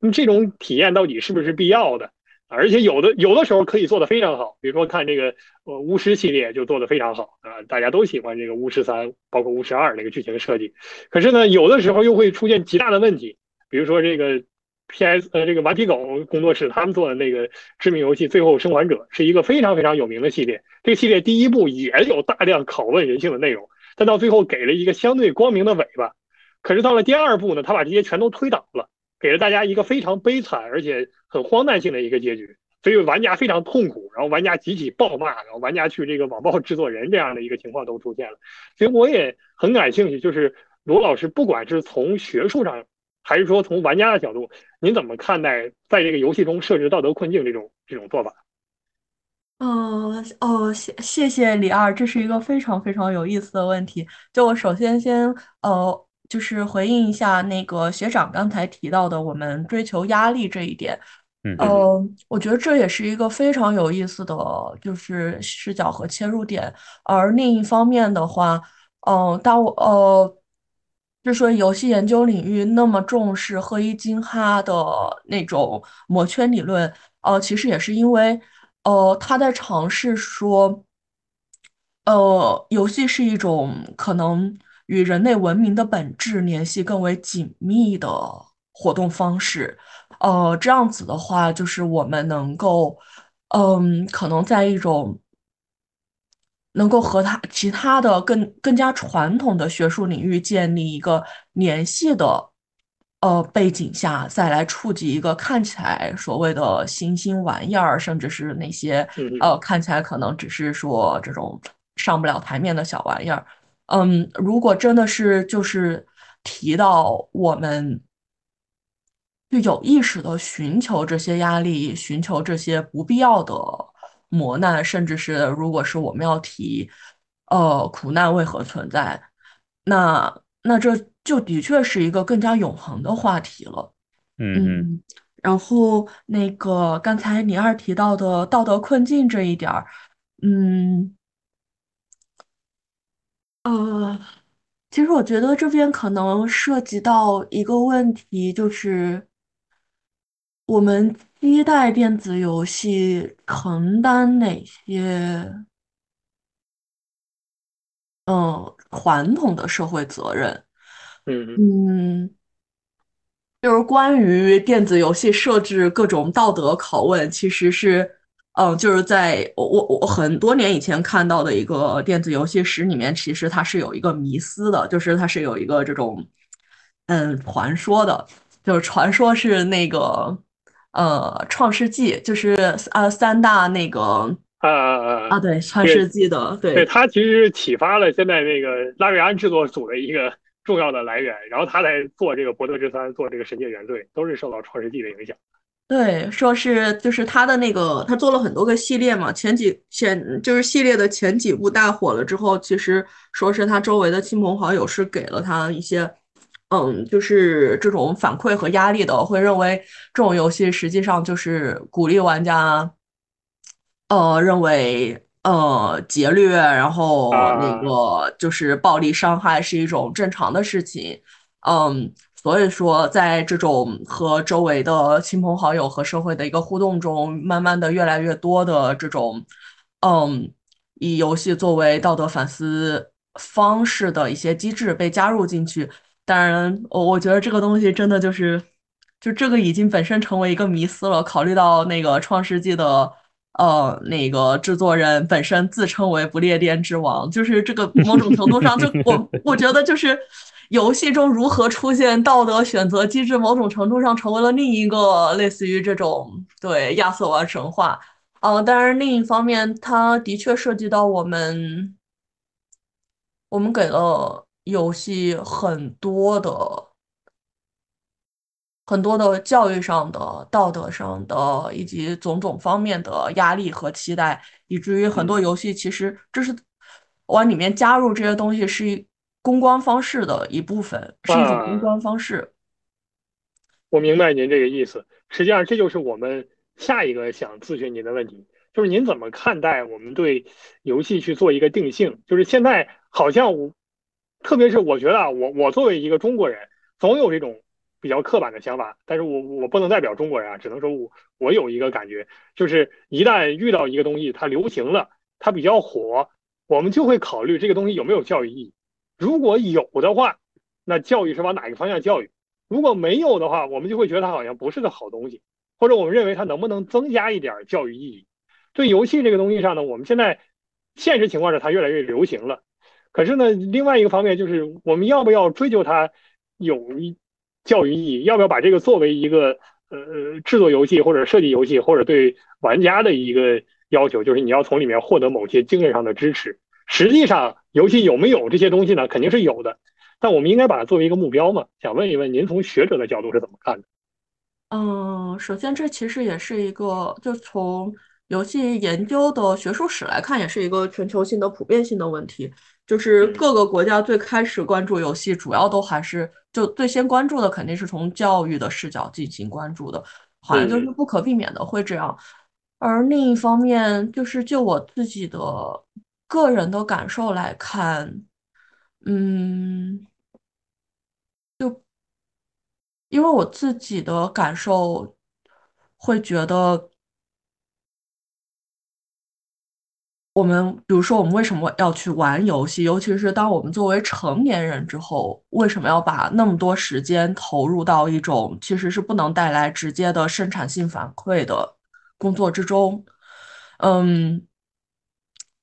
[SPEAKER 3] 那么这种体验到底是不是必要的？而且有的有的时候可以做得非常好，比如说看这个呃巫师系列就做得非常好啊，大家都喜欢这个巫师三，包括巫师二那个剧情设计。可是呢，有的时候又会出现极大的问题，比如说这个 P.S. 呃这个顽皮狗工作室他们做的那个知名游戏《最后生还者》是一个非常非常有名的系列。这个系列第一部也有大量拷问人性的内容，但到最后给了一个相对光明的尾巴。可是到了第二部呢，他把这些全都推倒了，给了大家一个非常悲惨而且很荒诞性的一个结局，所以玩家非常痛苦，然后玩家集体暴骂，然后玩家去这个网暴制作人这样的一个情况都出现了。所以我也很感兴趣，就是罗老师，不管是从学术上，还是说从玩家的角度，您怎么看待在这个游戏中设置道德困境这种这种做法？
[SPEAKER 2] 嗯哦，谢谢谢李二，这是一个非常非常有意思的问题。就我首先先呃，就是回应一下那个学长刚才提到的我们追求压力这一点。
[SPEAKER 1] 嗯，
[SPEAKER 2] 呃，我觉得这也是一个非常有意思的，就是视角和切入点。而另一方面的话，嗯，当我呃，之所以游戏研究领域那么重视赫伊金哈的那种魔圈理论，呃，其实也是因为。呃，他在尝试说，呃，游戏是一种可能与人类文明的本质联系更为紧密的活动方式。呃，这样子的话，就是我们能够，嗯，可能在一种能够和他其他的更更加传统的学术领域建立一个联系的。呃，背景下再来触及一个看起来所谓的新兴玩意儿，甚至是那些呃看起来可能只是说这种上不了台面的小玩意儿。嗯，如果真的是就是提到我们就有意识的寻求这些压力，寻求这些不必要的磨难，甚至是如果是我们要提呃苦难为何存在，那那这。就的确是一个更加永恒的话题了，
[SPEAKER 1] 嗯，
[SPEAKER 2] 然后那个刚才李二提到的道德困境这一点儿，嗯，呃，其实我觉得这边可能涉及到一个问题，就是我们期待电子游戏承担哪些，嗯，传统的社会责任。
[SPEAKER 3] 嗯
[SPEAKER 2] 就是关于电子游戏设置各种道德拷问，其实是，嗯，就是在我我我很多年以前看到的一个电子游戏史里面，其实它是有一个迷思的，就是它是有一个这种，嗯，传说的，就是传说是那个，呃，创世纪，就是呃三大那个
[SPEAKER 3] 啊啊
[SPEAKER 2] 对，创世纪的，对，
[SPEAKER 3] 对，它其实启发了现在那个拉瑞安制作组的一个。重要的来源，然后他来做这个《博德之三》，做这个《神界原罪》，都是受到《创世纪》的影响。
[SPEAKER 2] 对，说是就是他的那个，他做了很多个系列嘛，前几前就是系列的前几部大火了之后，其实说是他周围的亲朋好友是给了他一些，嗯，就是这种反馈和压力的，会认为这种游戏实际上就是鼓励玩家，呃，认为。呃，劫掠，然后那个就是暴力伤害是一种正常的事情，嗯，所以说在这种和周围的亲朋好友和社会的一个互动中，慢慢的越来越多的这种，嗯，以游戏作为道德反思方式的一些机制被加入进去。当然，我我觉得这个东西真的就是，就这个已经本身成为一个迷思了。考虑到那个《创世纪》的呃那个制作人本身自称为不列颠之王，就是这个 某种程度上，就我我觉得就是游戏中如何出现道德选择机制，某种程度上成为了另一个类似于这种对亚瑟王神话。呃，当然另一方面，它的确涉及到我们，我们给了。游戏很多的、很多的教育上的、道德上的，以及种种方面的压力和期待，以至于很多游戏其实这是往里面加入这些东西，是公关方式的一部分，是一种公关方式。
[SPEAKER 3] 我明白您这个意思。实际上，这就是我们下一个想咨询您的问题，就是您怎么看待我们对游戏去做一个定性？就是现在好像我。特别是我觉得啊，我我作为一个中国人，总有这种比较刻板的想法，但是我我不能代表中国人啊，只能说我我有一个感觉，就是一旦遇到一个东西它流行了，它比较火，我们就会考虑这个东西有没有教育意义。如果有的话，那教育是往哪个方向教育？如果没有的话，我们就会觉得它好像不是个好东西，或者我们认为它能不能增加一点教育意义？对游戏这个东西上呢，我们现在现实情况是它越来越流行了。可是呢，另外一个方面就是，我们要不要追求它有教育意义？要不要把这个作为一个呃制作游戏或者设计游戏或者对玩家的一个要求？就是你要从里面获得某些精神上的支持。实际上，游戏有没有这些东西呢？肯定是有的，但我们应该把它作为一个目标嘛？想问一问您，从学者的角度是怎么看的？
[SPEAKER 2] 嗯，首先这其实也是一个，就从游戏研究的学术史来看，也是一个全球性的普遍性的问题。就是各个国家最开始关注游戏，主要都还是就最先关注的肯定是从教育的视角进行关注的，好像就是不可避免的会这样。而另一方面，就是就我自己的个人的感受来看，嗯，就因为我自己的感受会觉得。我们比如说，我们为什么要去玩游戏？尤其是当我们作为成年人之后，为什么要把那么多时间投入到一种其实是不能带来直接的生产性反馈的工作之中？嗯，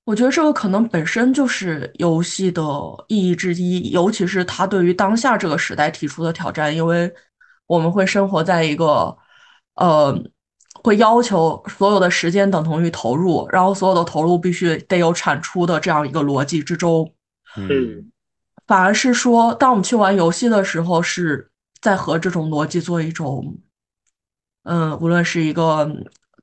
[SPEAKER 2] 我觉得这个可能本身就是游戏的意义之一，尤其是它对于当下这个时代提出的挑战，因为我们会生活在一个，呃。会要求所有的时间等同于投入，然后所有的投入必须得有产出的这样一个逻辑之中。
[SPEAKER 3] 嗯，
[SPEAKER 2] 反而是说，当我们去玩游戏的时候，是在和这种逻辑做一种，嗯，无论是一个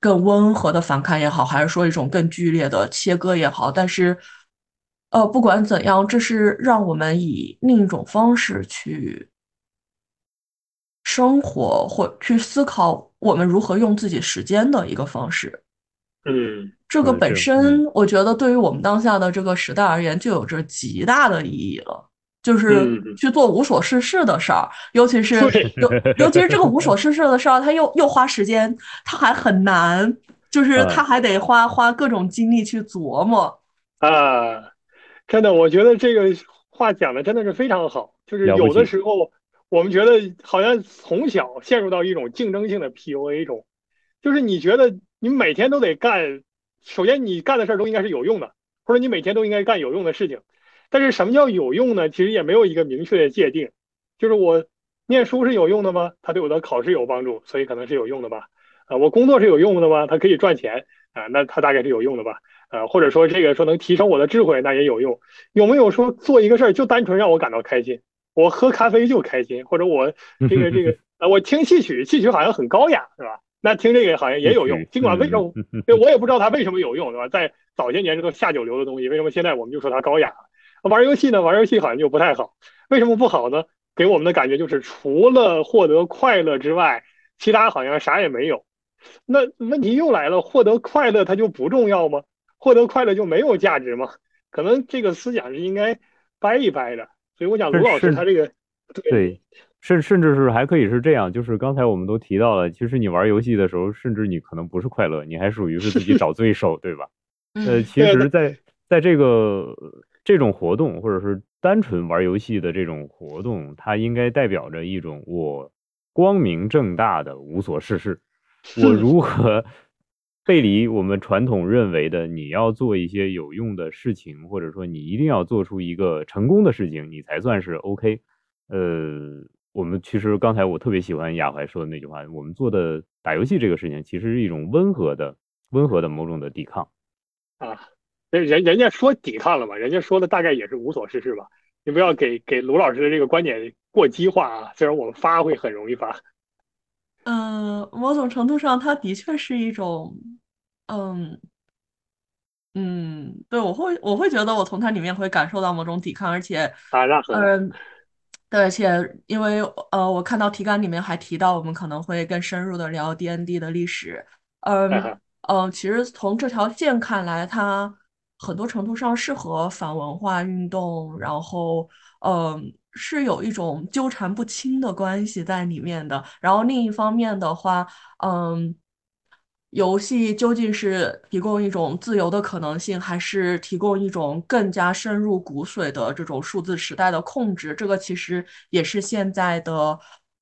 [SPEAKER 2] 更温和的反抗也好，还是说一种更剧烈的切割也好，但是，呃，不管怎样，这是让我们以另一种方式去。生活或去思考我们如何用自己时间的一个方式，
[SPEAKER 3] 嗯，
[SPEAKER 2] 这个本身我觉得对于我们当下的这个时代而言就有着极大的意义了，就是去做无所事事的事儿，尤其是尤 尤其是这个无所事事的事儿，它又又花时间，它还很难，就是它还得花花各种精力去琢磨
[SPEAKER 3] 啊，真的，我觉得这个话讲的真的是非常好，就是有的时候。我们觉得好像从小陷入到一种竞争性的 PUA 中，就是你觉得你每天都得干，首先你干的事儿都应该是有用的，或者你每天都应该干有用的事情。但是什么叫有用呢？其实也没有一个明确的界定。就是我念书是有用的吗？它对我的考试有帮助，所以可能是有用的吧。啊，我工作是有用的吗？它可以赚钱啊，那它大概是有用的吧。呃，或者说这个说能提升我的智慧，那也有用。有没有说做一个事儿就单纯让我感到开心？我喝咖啡就开心，或者我这个这个呃，我听戏曲，戏曲好像很高雅，是吧？那听这个好像也有用，尽管为什么，对我也不知道它为什么有用，对吧？在早些年这个下九流的东西，为什么现在我们就说它高雅？玩游戏呢？玩游戏好像就不太好，为什么不好呢？给我们的感觉就是除了获得快乐之外，其他好像啥也没有。那问题又来了，获得快乐它就不重要吗？获得快乐就没有价值吗？可能这个思想是应该掰一掰的。所以我想，卢老师他这个
[SPEAKER 1] 对，甚甚至是还可以是这样，就是刚才我们都提到了，其实你玩游戏的时候，甚至你可能不是快乐，你还属于是自己找罪受，对吧？呃，其实，在在这个这种活动，或者是单纯玩游戏的这种活动，它应该代表着一种我光明正大的无所事事。我如何背离我们传统认为的你要做一些有用的事情，或者说你一定要做出一个成功的事情，你才算是 OK。呃，我们其实刚才我特别喜欢雅怀说的那句话，我们做的打游戏这个事情，其实是一种温和的、温和的某种的抵抗
[SPEAKER 3] 啊。人人人家说抵抗了嘛，人家说的大概也是无所事事吧。你不要给给卢老师的这个观点过激化啊，虽然我们发会很容易发。
[SPEAKER 2] 嗯，某种程度上，它的确是一种，嗯嗯，对我会我会觉得我从它里面会感受到某种抵抗，而且
[SPEAKER 3] 啊，
[SPEAKER 2] 嗯，对，而且因为呃，我看到提纲里面还提到，我们可能会更深入的聊 D N D 的历史，嗯嗯，其实从这条线看来，它很多程度上适合反文化运动，然后嗯。是有一种纠缠不清的关系在里面的。然后另一方面的话，嗯，游戏究竟是提供一种自由的可能性，还是提供一种更加深入骨髓的这种数字时代的控制？这个其实也是现在的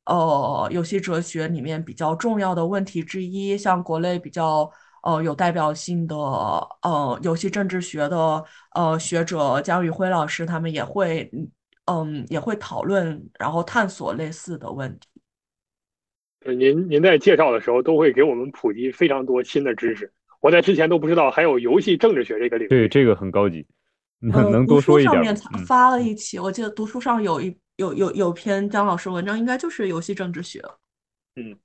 [SPEAKER 2] 呃游戏哲学里面比较重要的问题之一。像国内比较呃有代表性的呃游戏政治学的呃学者姜宇辉老师，他们也会。嗯，也会讨论，然后探索类似的问题。
[SPEAKER 3] 您您在介绍的时候都会给我们普及非常多新的知识，我在之前都不知道还有游戏政治学这个领域。
[SPEAKER 1] 对，这个很高级，能多说一点。
[SPEAKER 2] 上面发了一期，我记得读书上有一有有有篇张老师文章，应该就是游戏政治学。
[SPEAKER 3] 嗯，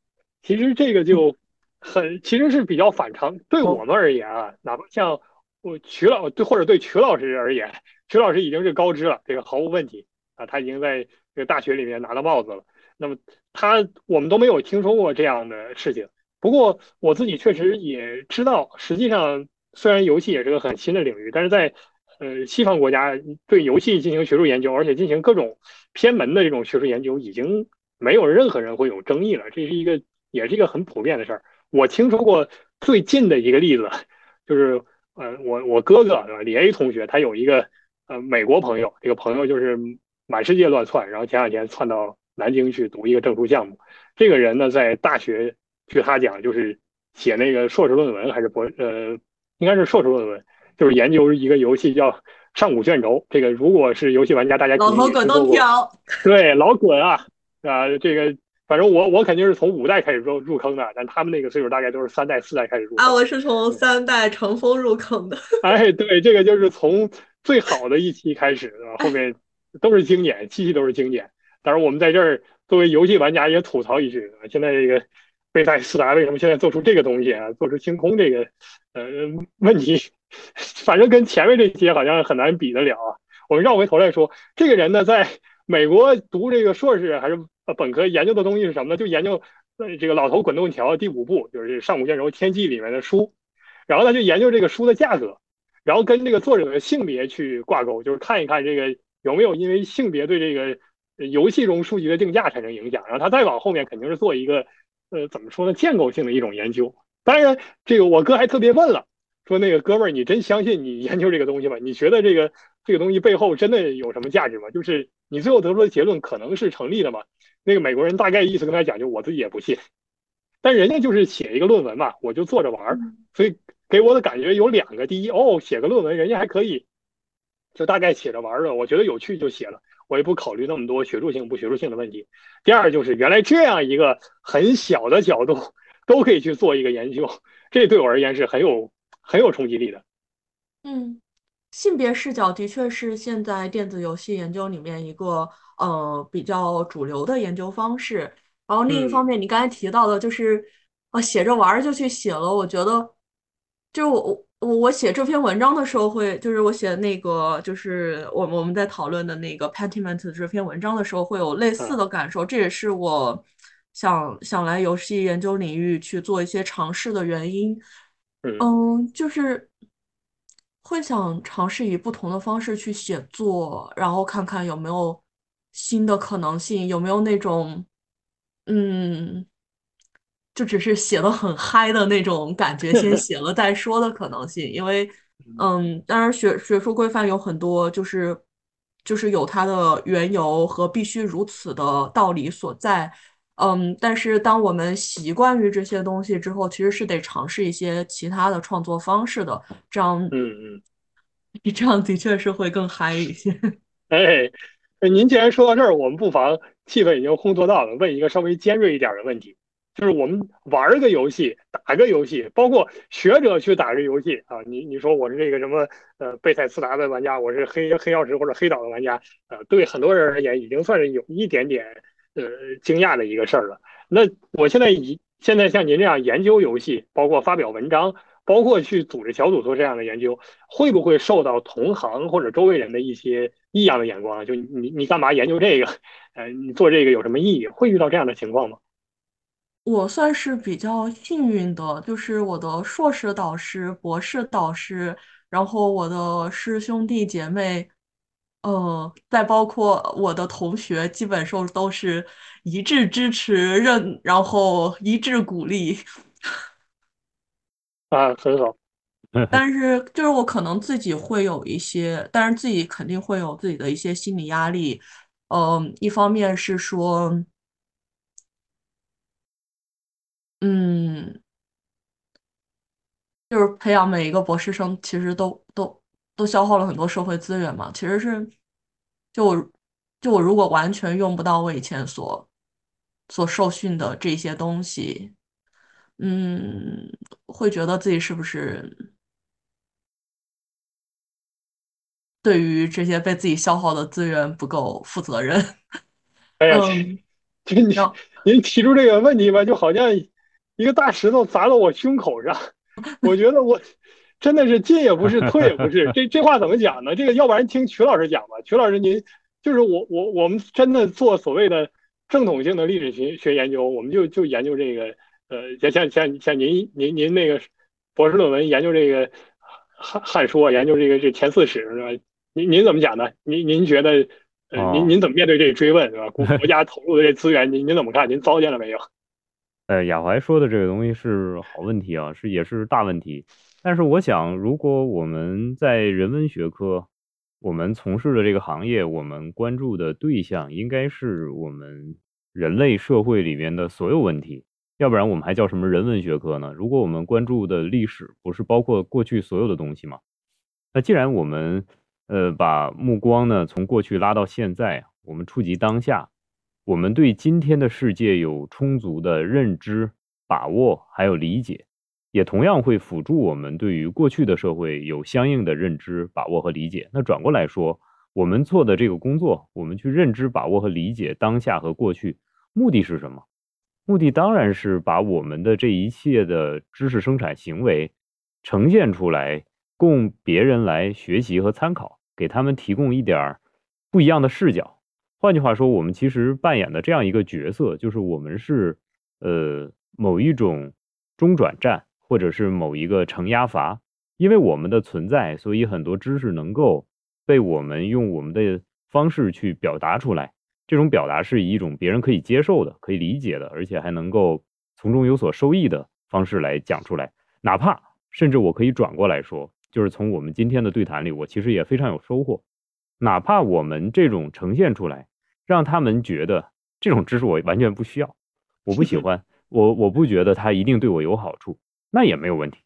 [SPEAKER 3] 其实这个就很其实是比较反常，对我们而言啊，哪怕像我曲老对或者对曲老师而言，曲老师已经是高知了，这个毫无问题。啊，他已经在这个大学里面拿到帽子了。那么他我们都没有听说过这样的事情。不过我自己确实也知道，实际上虽然游戏也是个很新的领域，但是在呃西方国家对游戏进行学术研究，而且进行各种偏门的这种学术研究，已经没有任何人会有争议了。这是一个也是一个很普遍的事儿。我听说过最近的一个例子，就是呃我我哥哥对吧？李 A 同学他有一个呃美国朋友，这个朋友就是。满世界乱窜，然后前两天窜到南京去读一个证书项目。这个人呢，在大学，据他讲，就是写那个硕士论文还是博呃，应该是硕士论文，就是研究一个游戏叫《上古卷轴》。这个如果是游戏玩家，大家
[SPEAKER 2] 老头滚动条，
[SPEAKER 3] 对，老滚啊啊！这个反正我我肯定是从五代开始入入坑的，但他们那个岁数大概都是三代四代开始入。
[SPEAKER 2] 啊，我是从三代乘风入坑的。
[SPEAKER 3] 哎，对，这个就是从最好的一期开始，后面。都是经典，期期都是经典。当然，我们在这儿作为游戏玩家也吐槽一句啊，现在这个贝塞斯达为什么现在做出这个东西啊，做出星空这个呃问题，反正跟前面这些好像很难比得了啊。我们绕回头来说，这个人呢，在美国读这个硕士还是本科，研究的东西是什么呢？就研究这个老头滚动条第五部，就是《上古卷轴天际》里面的书。然后他就研究这个书的价格，然后跟这个作者的性别去挂钩，就是看一看这个。有没有因为性别对这个游戏中数据的定价产生影响？然后他再往后面肯定是做一个，呃，怎么说呢？建构性的一种研究。当然，这个我哥还特别问了，说那个哥们儿，你真相信你研究这个东西吗？你觉得这个这个东西背后真的有什么价值吗？就是你最后得出的结论可能是成立的吗？那个美国人大概意思跟他讲，就我自己也不信。但人家就是写一个论文嘛，我就坐着玩儿，所以给我的感觉有两个：第一，哦，写个论文，人家还可以。就大概写着玩的，我觉得有趣就写了，我也不考虑那么多学术性不学术性的问题。第二就是原来这样一个很小的角度都可以去做一个研究，这对我而言是很有很有冲击力的。
[SPEAKER 2] 嗯，性别视角的确是现在电子游戏研究里面一个呃比较主流的研究方式。然后另一方面，你刚才提到的就是啊写着玩就去写了，我觉得就我。我我写这篇文章的时候，会就是我写那个，就是我我们在讨论的那个 Pentiment 这篇文章的时候，会有类似的感受。这也是我想想来游戏研究领域去做一些尝试的原因。嗯，就是会想尝试以不同的方式去写作，然后看看有没有新的可能性，有没有那种嗯。就只是写的很嗨的那种感觉，先写了再说的可能性，因为 嗯，当然学学术规范有很多，就是就是有它的缘由和必须如此的道理所在。嗯，但是当我们习惯于这些东西之后，其实是得尝试一些其他的创作方式的。这样，
[SPEAKER 3] 嗯嗯，你
[SPEAKER 2] 这样的确是会更嗨一些。
[SPEAKER 3] 哎，您既然说到这儿，我们不妨气氛已经烘托到了，问一个稍微尖锐一点的问题。就是我们玩个游戏，打个游戏，包括学者去打个游戏啊，你你说我是这个什么呃贝塞斯达的玩家，我是黑黑曜石或者黑岛的玩家，呃，对很多人而言已经算是有一点点呃惊讶的一个事儿了。那我现在以现在像您这样研究游戏，包括发表文章，包括去组织小组做这样的研究，会不会受到同行或者周围人的一些异样的眼光？就你你干嘛研究这个？呃，你做这个有什么意义？会遇到这样的情况吗？
[SPEAKER 2] 我算是比较幸运的，就是我的硕士导师、博士导师，然后我的师兄弟姐妹，呃，再包括我的同学，基本上都是一致支持、认，然后一致鼓励。
[SPEAKER 3] 啊，很好。
[SPEAKER 2] 但是就是我可能自己会有一些，但是自己肯定会有自己的一些心理压力。嗯，一方面是说。嗯，就是培养每一个博士生，其实都都都消耗了很多社会资源嘛。其实是，就我就我如果完全用不到我以前所所受训的这些东西，嗯，会觉得自己是不是对于这些被自己消耗的资源不够负责任？
[SPEAKER 3] 哎呀，这您您提出这个问题吧，就好像。一个大石头砸到我胸口上，我觉得我真的是进也不是，退也不是。这这话怎么讲呢？这个要不然听曲老师讲吧。曲老师，您就是我我我们真的做所谓的正统性的历史学学研究，我们就就研究这个呃，像像像像您您您那个博士论文研究这个汉汉书，研究这个这前四史是吧？您您怎么讲呢？您您觉得呃，您您怎么面对这追问是吧？国 国家投入的这资源，您您怎么看？您糟践了没有？
[SPEAKER 1] 呃，亚怀说的这个东西是好问题啊，是也是大问题。但是我想，如果我们在人文学科，我们从事的这个行业，我们关注的对象应该是我们人类社会里面的所有问题，要不然我们还叫什么人文学科呢？如果我们关注的历史不是包括过去所有的东西吗？那既然我们呃把目光呢从过去拉到现在，我们触及当下。我们对今天的世界有充足的认知、把握，还有理解，也同样会辅助我们对于过去的社会有相应的认知、把握和理解。那转过来说，我们做的这个工作，我们去认知、把握和理解当下和过去，目的是什么？目的当然是把我们的这一切的知识生产行为呈现出来，供别人来学习和参考，给他们提供一点不一样的视角。换句话说，我们其实扮演的这样一个角色，就是我们是，呃，某一种中转站，或者是某一个承压阀。因为我们的存在，所以很多知识能够被我们用我们的方式去表达出来。这种表达是以一种别人可以接受的、可以理解的，而且还能够从中有所收益的方式来讲出来。哪怕甚至我可以转过来说，就是从我们今天的对谈里，我其实也非常有收获。哪怕我们这种呈现出来。让他们觉得这种知识我完全不需要，我不喜欢，我我不觉得它一定对我有好处，那也没有问题。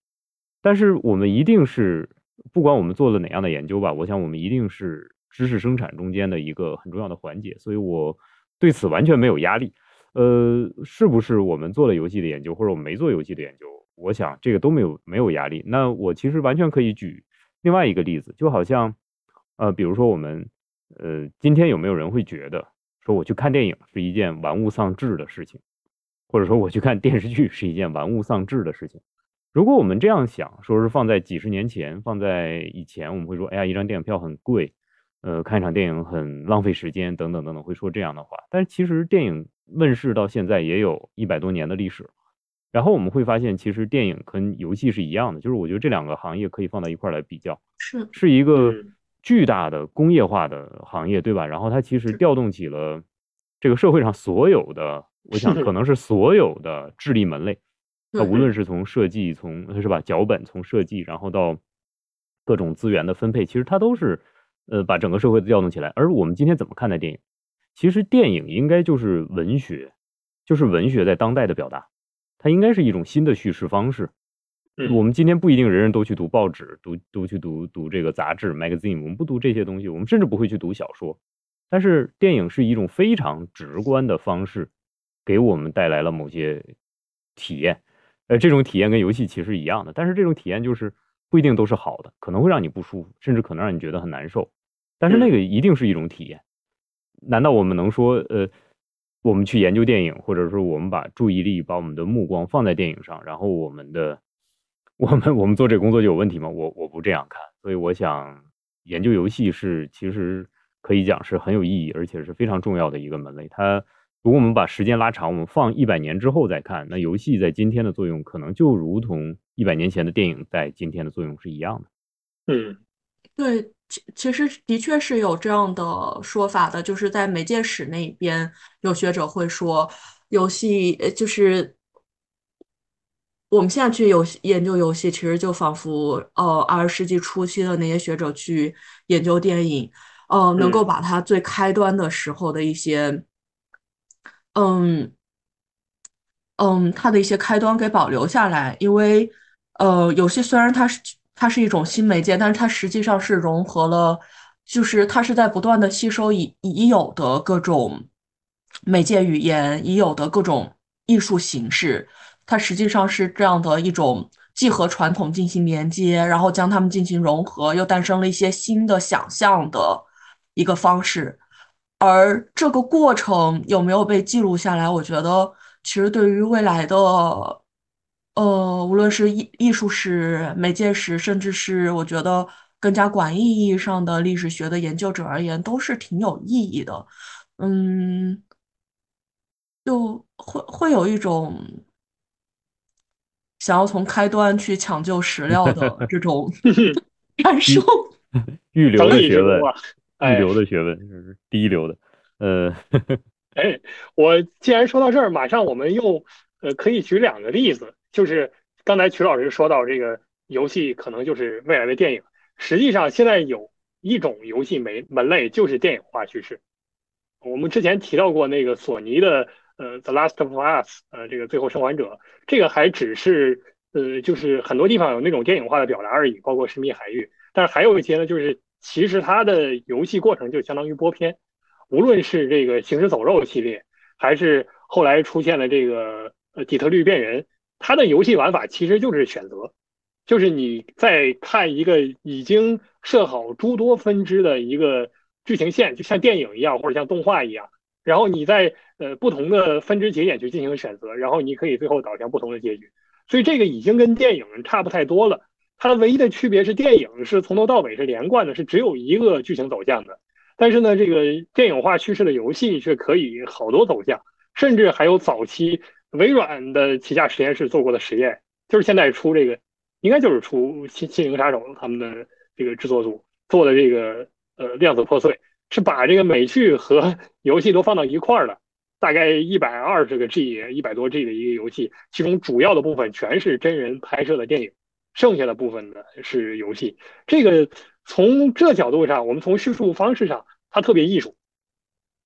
[SPEAKER 1] 但是我们一定是，不管我们做了哪样的研究吧，我想我们一定是知识生产中间的一个很重要的环节，所以我对此完全没有压力。呃，是不是我们做了游戏的研究，或者我们没做游戏的研究，我想这个都没有没有压力。那我其实完全可以举另外一个例子，就好像，呃，比如说我们。呃，今天有没有人会觉得说我去看电影是一件玩物丧志的事情，或者说我去看电视剧是一件玩物丧志的事情？如果我们这样想，说是放在几十年前，放在以前，我们会说，哎呀，一张电影票很贵，呃，看一场电影很浪费时间，等等等等，会说这样的话。但是其实电影问世到现在也有一百多年的历史，然后我们会发现，其实电影跟游戏是一样的，就是我觉得这两个行业可以放到一块来比较，
[SPEAKER 2] 是
[SPEAKER 1] 是一个。巨大的工业化的行业，对吧？然后它其实调动起了这个社会上所有的，我想可能是所有的智力门类。它无论是从设计，从是吧脚本，从设计，然后到各种资源的分配，其实它都是呃把整个社会调动起来。而我们今天怎么看待电影？其实电影应该就是文学，就是文学在当代的表达，它应该是一种新的叙事方式。我们今天不一定人人都去读报纸，读都去读读这个杂志 magazine，我们不读这些东西，我们甚至不会去读小说。但是电影是一种非常直观的方式，给我们带来了某些体验。呃，这种体验跟游戏其实一样的，但是这种体验就是不一定都是好的，可能会让你不舒服，甚至可能让你觉得很难受。但是那个一定是一种体验。难道我们能说，呃，我们去研究电影，或者说我们把注意力、把我们的目光放在电影上，然后我们的？我们我们做这个工作就有问题吗？我我不这样看，所以我想研究游戏是其实可以讲是很有意义，而且是非常重要的一个门类。它如果我们把时间拉长，我们放一百年之后再看，那游戏在今天的作用可能就如同一百年前的电影在今天的作用是一样的。
[SPEAKER 3] 嗯，
[SPEAKER 2] 对，其其实的确是有这样的说法的，就是在媒介史那边有学者会说，游戏就是。我们现在去游戏研究游戏，其实就仿佛呃二十世纪初期的那些学者去研究电影，呃，能够把它最开端的时候的一些，嗯嗯，它的一些开端给保留下来。因为呃，游戏虽然它是它是一种新媒介，但是它实际上是融合了，就是它是在不断的吸收已已有的各种媒介语言，已有的各种艺术形式。它实际上是这样的一种，既和传统进行连接，然后将它们进行融合，又诞生了一些新的想象的一个方式。而这个过程有没有被记录下来？我觉得，其实对于未来的，呃，无论是艺艺术史、媒介史，甚至是我觉得更加广义意义上的历史学的研究者而言，都是挺有意义的。嗯，就会会有一种。想要从开端去抢救史料的 这种 感受，
[SPEAKER 1] 预留的学问，预留的学问，是第一流的。呃，
[SPEAKER 3] 哎，我既然说到这儿，马上我们又呃可以举两个例子，就是刚才曲老师说到这个游戏可能就是未来的电影，实际上现在有一种游戏门门类就是电影化叙事。我们之前提到过那个索尼的。呃，《The Last of Us》呃，这个《最后生还者》，这个还只是呃，就是很多地方有那种电影化的表达而已，包括《神秘海域》。但是还有一些呢，就是其实它的游戏过程就相当于播片，无论是这个《行尸走肉》系列，还是后来出现的这个呃《底特律变人》，它的游戏玩法其实就是选择，就是你在看一个已经设好诸多分支的一个剧情线，就像电影一样，或者像动画一样。然后你在呃不同的分支节点去进行选择，然后你可以最后导向不同的结局。所以这个已经跟电影差不太多了。它的唯一的区别是，电影是从头到尾是连贯的，是只有一个剧情走向的。但是呢，这个电影化叙事的游戏却可以好多走向，甚至还有早期微软的旗下实验室做过的实验，就是现在出这个，应该就是出《心心灵杀手》他们的这个制作组做的这个呃量子破碎。是把这个美剧和 游戏都放到一块儿了，大概一百二十个 G、一百多 G 的一个游戏，其中主要的部分全是真人拍摄的电影，剩下的部分呢是游戏。这个从这角度上，我们从叙述方式上，它特别艺术。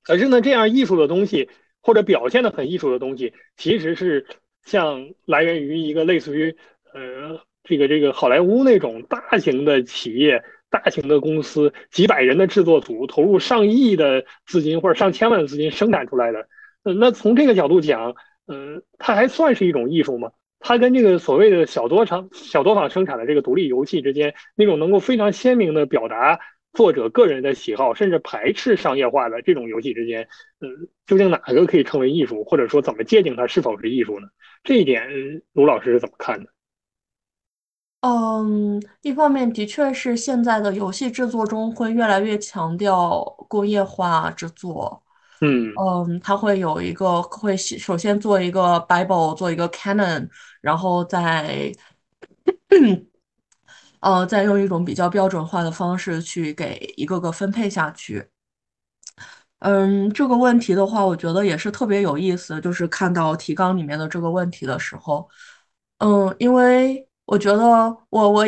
[SPEAKER 3] 可是呢，这样艺术的东西或者表现的很艺术的东西，其实是像来源于一个类似于呃这个这个好莱坞那种大型的企业。大型的公司几百人的制作组投入上亿的资金或者上千万的资金生产出来的，呃，那从这个角度讲，呃，它还算是一种艺术吗？它跟这个所谓的小作厂、小作坊生产的这个独立游戏之间，那种能够非常鲜明的表达作者个人的喜好，甚至排斥商业化的这种游戏之间，呃，究竟哪个可以称为艺术，或者说怎么界定它是否是艺术呢？这一点，卢老师是怎么看的？
[SPEAKER 2] 嗯，一方面的确是现在的游戏制作中会越来越强调工业化制作。
[SPEAKER 3] 嗯
[SPEAKER 2] 嗯，它会有一个会首先做一个 Bible，做一个 Canon，然后再呃再用一种比较标准化的方式去给一个个分配下去。嗯，这个问题的话，我觉得也是特别有意思，就是看到提纲里面的这个问题的时候，嗯，因为。我觉得我我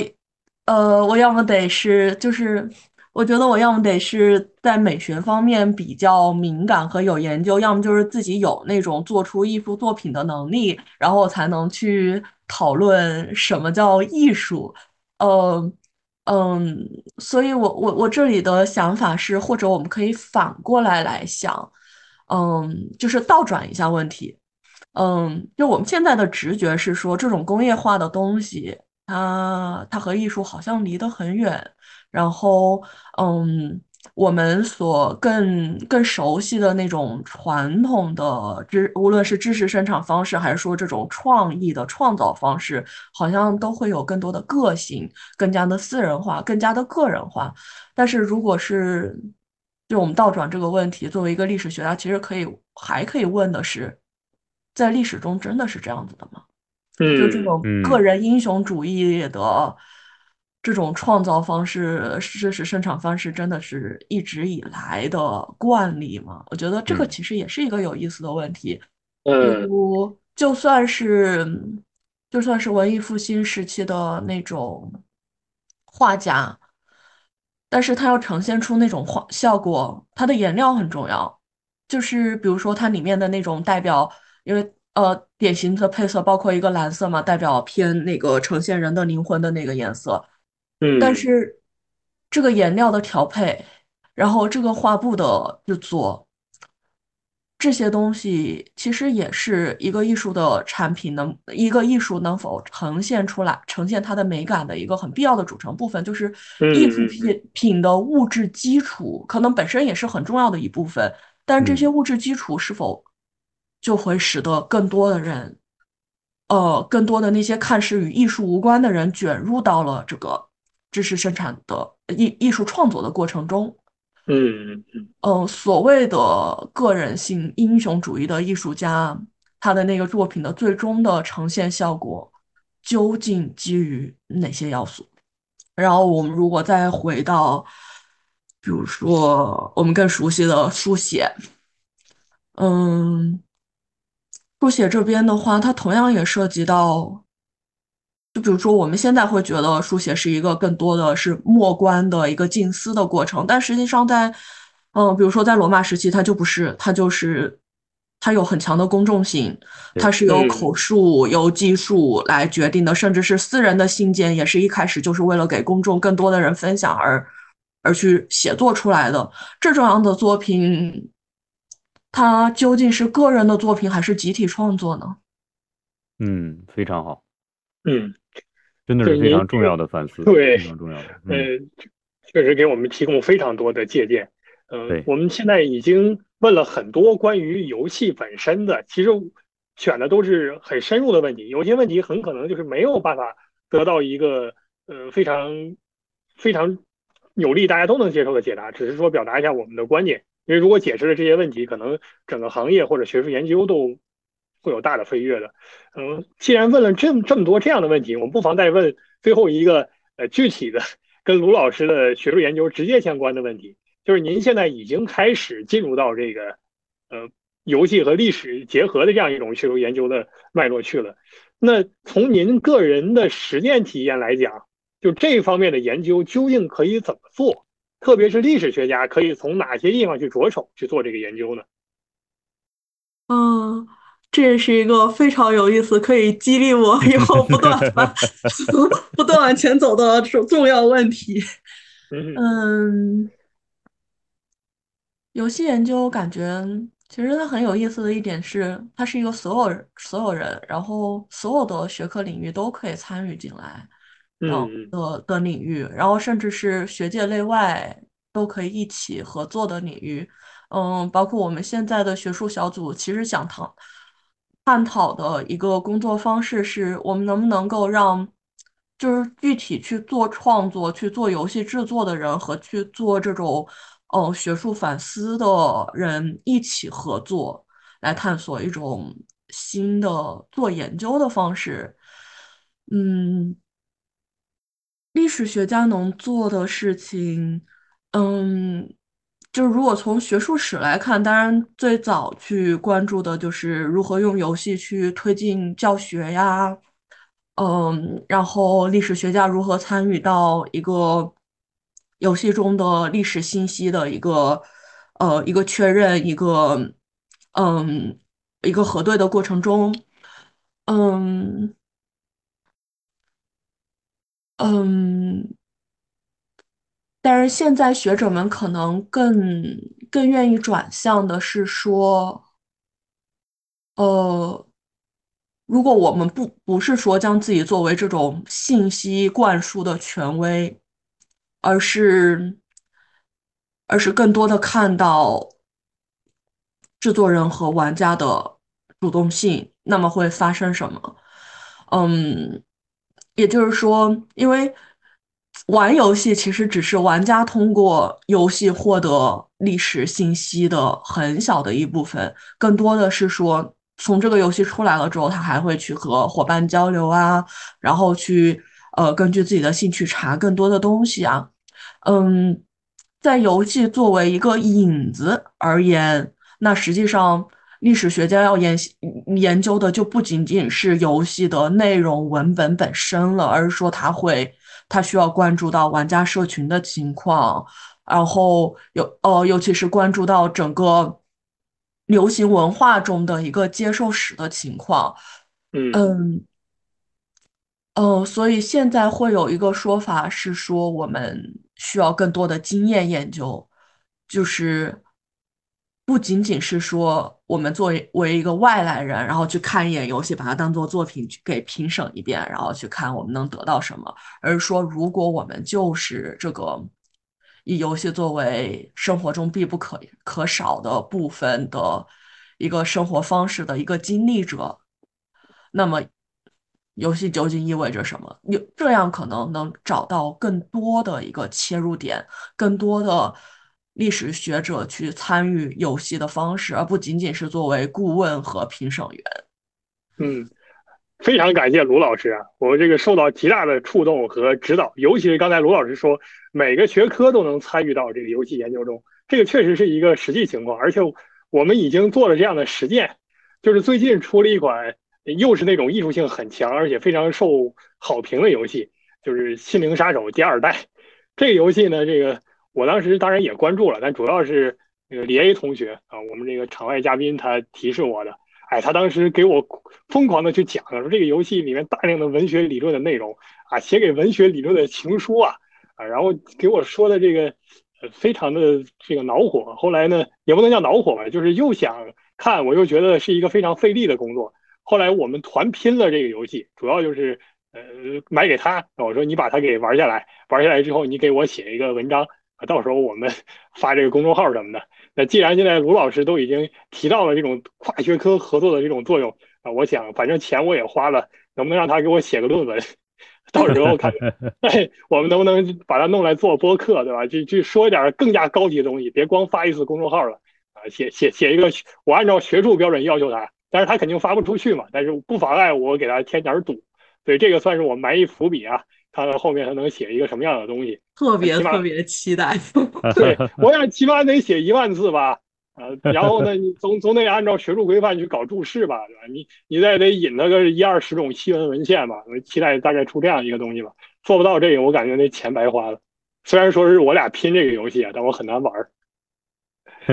[SPEAKER 2] 呃，我要么得是，就是我觉得我要么得是在美学方面比较敏感和有研究，要么就是自己有那种做出艺术作品的能力，然后我才能去讨论什么叫艺术。呃，嗯，所以我我我这里的想法是，或者我们可以反过来来想，嗯，就是倒转一下问题。嗯，就我们现在的直觉是说，这种工业化的东西，它它和艺术好像离得很远。然后，嗯，我们所更更熟悉的那种传统的知，无论是知识生产方式，还是说这种创意的创造方式，好像都会有更多的个性，更加的私人化，更加的个人化。但是，如果是就我们倒转这个问题，作为一个历史学家，其实可以还可以问的是。在历史中真的是这样子的吗？就这种个人英雄主义的这种创造方式、知识生产方式，真的是一直以来的惯例吗？我觉得这个其实也是一个有意思的问题。
[SPEAKER 3] 嗯，
[SPEAKER 2] 就算是就算是文艺复兴时期的那种画家，但是他要呈现出那种画效果，它的颜料很重要。就是比如说它里面的那种代表。因为呃，典型的配色包括一个蓝色嘛，代表偏那个呈现人的灵魂的那个颜色。
[SPEAKER 3] 嗯，
[SPEAKER 2] 但是这个颜料的调配，然后这个画布的制作，这些东西其实也是一个艺术的产品能一个艺术能否呈现出来，呈现它的美感的一个很必要的组成部分，就是艺术品品的物质基础，可能本身也是很重要的一部分。但是这些物质基础是否？就会使得更多的人，呃，更多的那些看似与艺术无关的人卷入到了这个知识生产的艺艺术创作的过程中。
[SPEAKER 3] 嗯嗯
[SPEAKER 2] 嗯，所谓的个人性英雄主义的艺术家，他的那个作品的最终的呈现效果究竟基于哪些要素？然后我们如果再回到，比如说我们更熟悉的书写，嗯。书写这边的话，它同样也涉及到，就比如说我们现在会觉得书写是一个更多的是默观的一个静思的过程，但实际上在，嗯，比如说在罗马时期，它就不是，它就是它有很强的公众性，它是由口述、由记述来决定的，甚至是私人的信件，也是一开始就是为了给公众更多的人分享而而去写作出来的这种样的作品。它究竟是个人的作品还是集体创作呢？
[SPEAKER 1] 嗯，非常好。
[SPEAKER 3] 嗯，
[SPEAKER 1] 真的是非常重要的反思，
[SPEAKER 3] 对，
[SPEAKER 1] 非常重要的。
[SPEAKER 3] 呃，确实给我们提供非常多的借鉴。嗯，我们现在已经问了很多关于游戏本身的，其实选的都是很深入的问题。有些问题很可能就是没有办法得到一个呃非常非常有利、大家都能接受的解答，只是说表达一下我们的观点。因为如果解释了这些问题，可能整个行业或者学术研究都会有大的飞跃的。嗯，既然问了这么这么多这样的问题，我们不妨再问最后一个呃具体的跟卢老师的学术研究直接相关的问题，就是您现在已经开始进入到这个呃游戏和历史结合的这样一种学术研究的脉络去了。那从您个人的实践体验来讲，就这方面的研究究竟可以怎么做？特别是历史学家可以从哪些地方去着手去做这个研究呢？
[SPEAKER 2] 嗯，这也是一个非常有意思，可以激励我以后不断 不断往前走的重重要问题。嗯，游戏研究感觉其实它很有意思的一点是，它是一个所有所有人，然后所有的学科领域都可以参与进来。
[SPEAKER 3] 嗯
[SPEAKER 2] 的的领域，然后甚至是学界内外都可以一起合作的领域，嗯，包括我们现在的学术小组，其实想探探讨的一个工作方式，是我们能不能够让，就是具体去做创作、去做游戏制作的人和去做这种，嗯，学术反思的人一起合作，来探索一种新的做研究的方式，嗯。历史学家能做的事情，嗯，就是如果从学术史来看，当然最早去关注的就是如何用游戏去推进教学呀，嗯，然后历史学家如何参与到一个游戏中的历史信息的一个呃一个确认，一个嗯一个核对的过程中，嗯嗯，但是现在学者们可能更更愿意转向的是说，呃。如果我们不不是说将自己作为这种信息灌输的权威，而是而是更多的看到制作人和玩家的主动性，那么会发生什么？嗯，也就是说，因为玩游戏其实只是玩家通过游戏获得历史信息的很小的一部分，更多的是说。从这个游戏出来了之后，他还会去和伙伴交流啊，然后去呃根据自己的兴趣查更多的东西啊。嗯，在游戏作为一个引子而言，那实际上历史学家要研研究的就不仅仅是游戏的内容文本本身了，而是说他会他需要关注到玩家社群的情况，然后有呃尤其是关注到整个。流行文化中的一个接受史的情况，
[SPEAKER 3] 嗯
[SPEAKER 2] 嗯呃，所以现在会有一个说法是说，我们需要更多的经验研究，就是不仅仅是说我们作为为一个外来人，然后去看一眼游戏，把它当做作品给评审一遍，然后去看我们能得到什么，而是说，如果我们就是这个。以游戏作为生活中必不可可少的部分的一个生活方式的一个经历者，那么游戏究竟意味着什么？有这样可能能找到更多的一个切入点，更多的历史学者去参与游戏的方式，而不仅仅是作为顾问和评审员。
[SPEAKER 3] 嗯。非常感谢卢老师啊，我这个受到极大的触动和指导，尤其是刚才卢老师说每个学科都能参与到这个游戏研究中，这个确实是一个实际情况，而且我们已经做了这样的实践，就是最近出了一款又是那种艺术性很强而且非常受好评的游戏，就是《心灵杀手》第二代。这个游戏呢，这个我当时当然也关注了，但主要是那个李 A 同学啊，我们这个场外嘉宾他提示我的。哎，他当时给我疯狂的去讲，说这个游戏里面大量的文学理论的内容啊，写给文学理论的情书啊，啊，然后给我说的这个呃非常的这个恼火。后来呢，也不能叫恼火吧，就是又想看，我又觉得是一个非常费力的工作。后来我们团拼了这个游戏，主要就是呃买给他，我说你把它给玩下来，玩下来之后你给我写一个文章，到时候我们 发这个公众号什么的。那既然现在卢老师都已经提到了这种跨学科合作的这种作用啊，我想反正钱我也花了，能不能让他给我写个论文？到时候看，哎，我们能不能把它弄来做播客，对吧？就就说一点更加高级的东西，别光发一次公众号了啊，写写写一个，我按照学术标准要求他，但是他肯定发不出去嘛，但是不妨碍我给他添点堵，所以这个算是我埋一伏笔啊。看看后面他能写一个什么样的东西，
[SPEAKER 2] 特别特别期待。
[SPEAKER 3] 对我想起码得写一万字吧，呃，然后呢，你总总得按照学术规范去搞注释吧，对吧？你你再得引那个一二十种新闻文献吧，我期待大概出这样一个东西吧。做不到这个，我感觉那钱白花了。虽然说是我俩拼这个游戏啊，但我很难玩。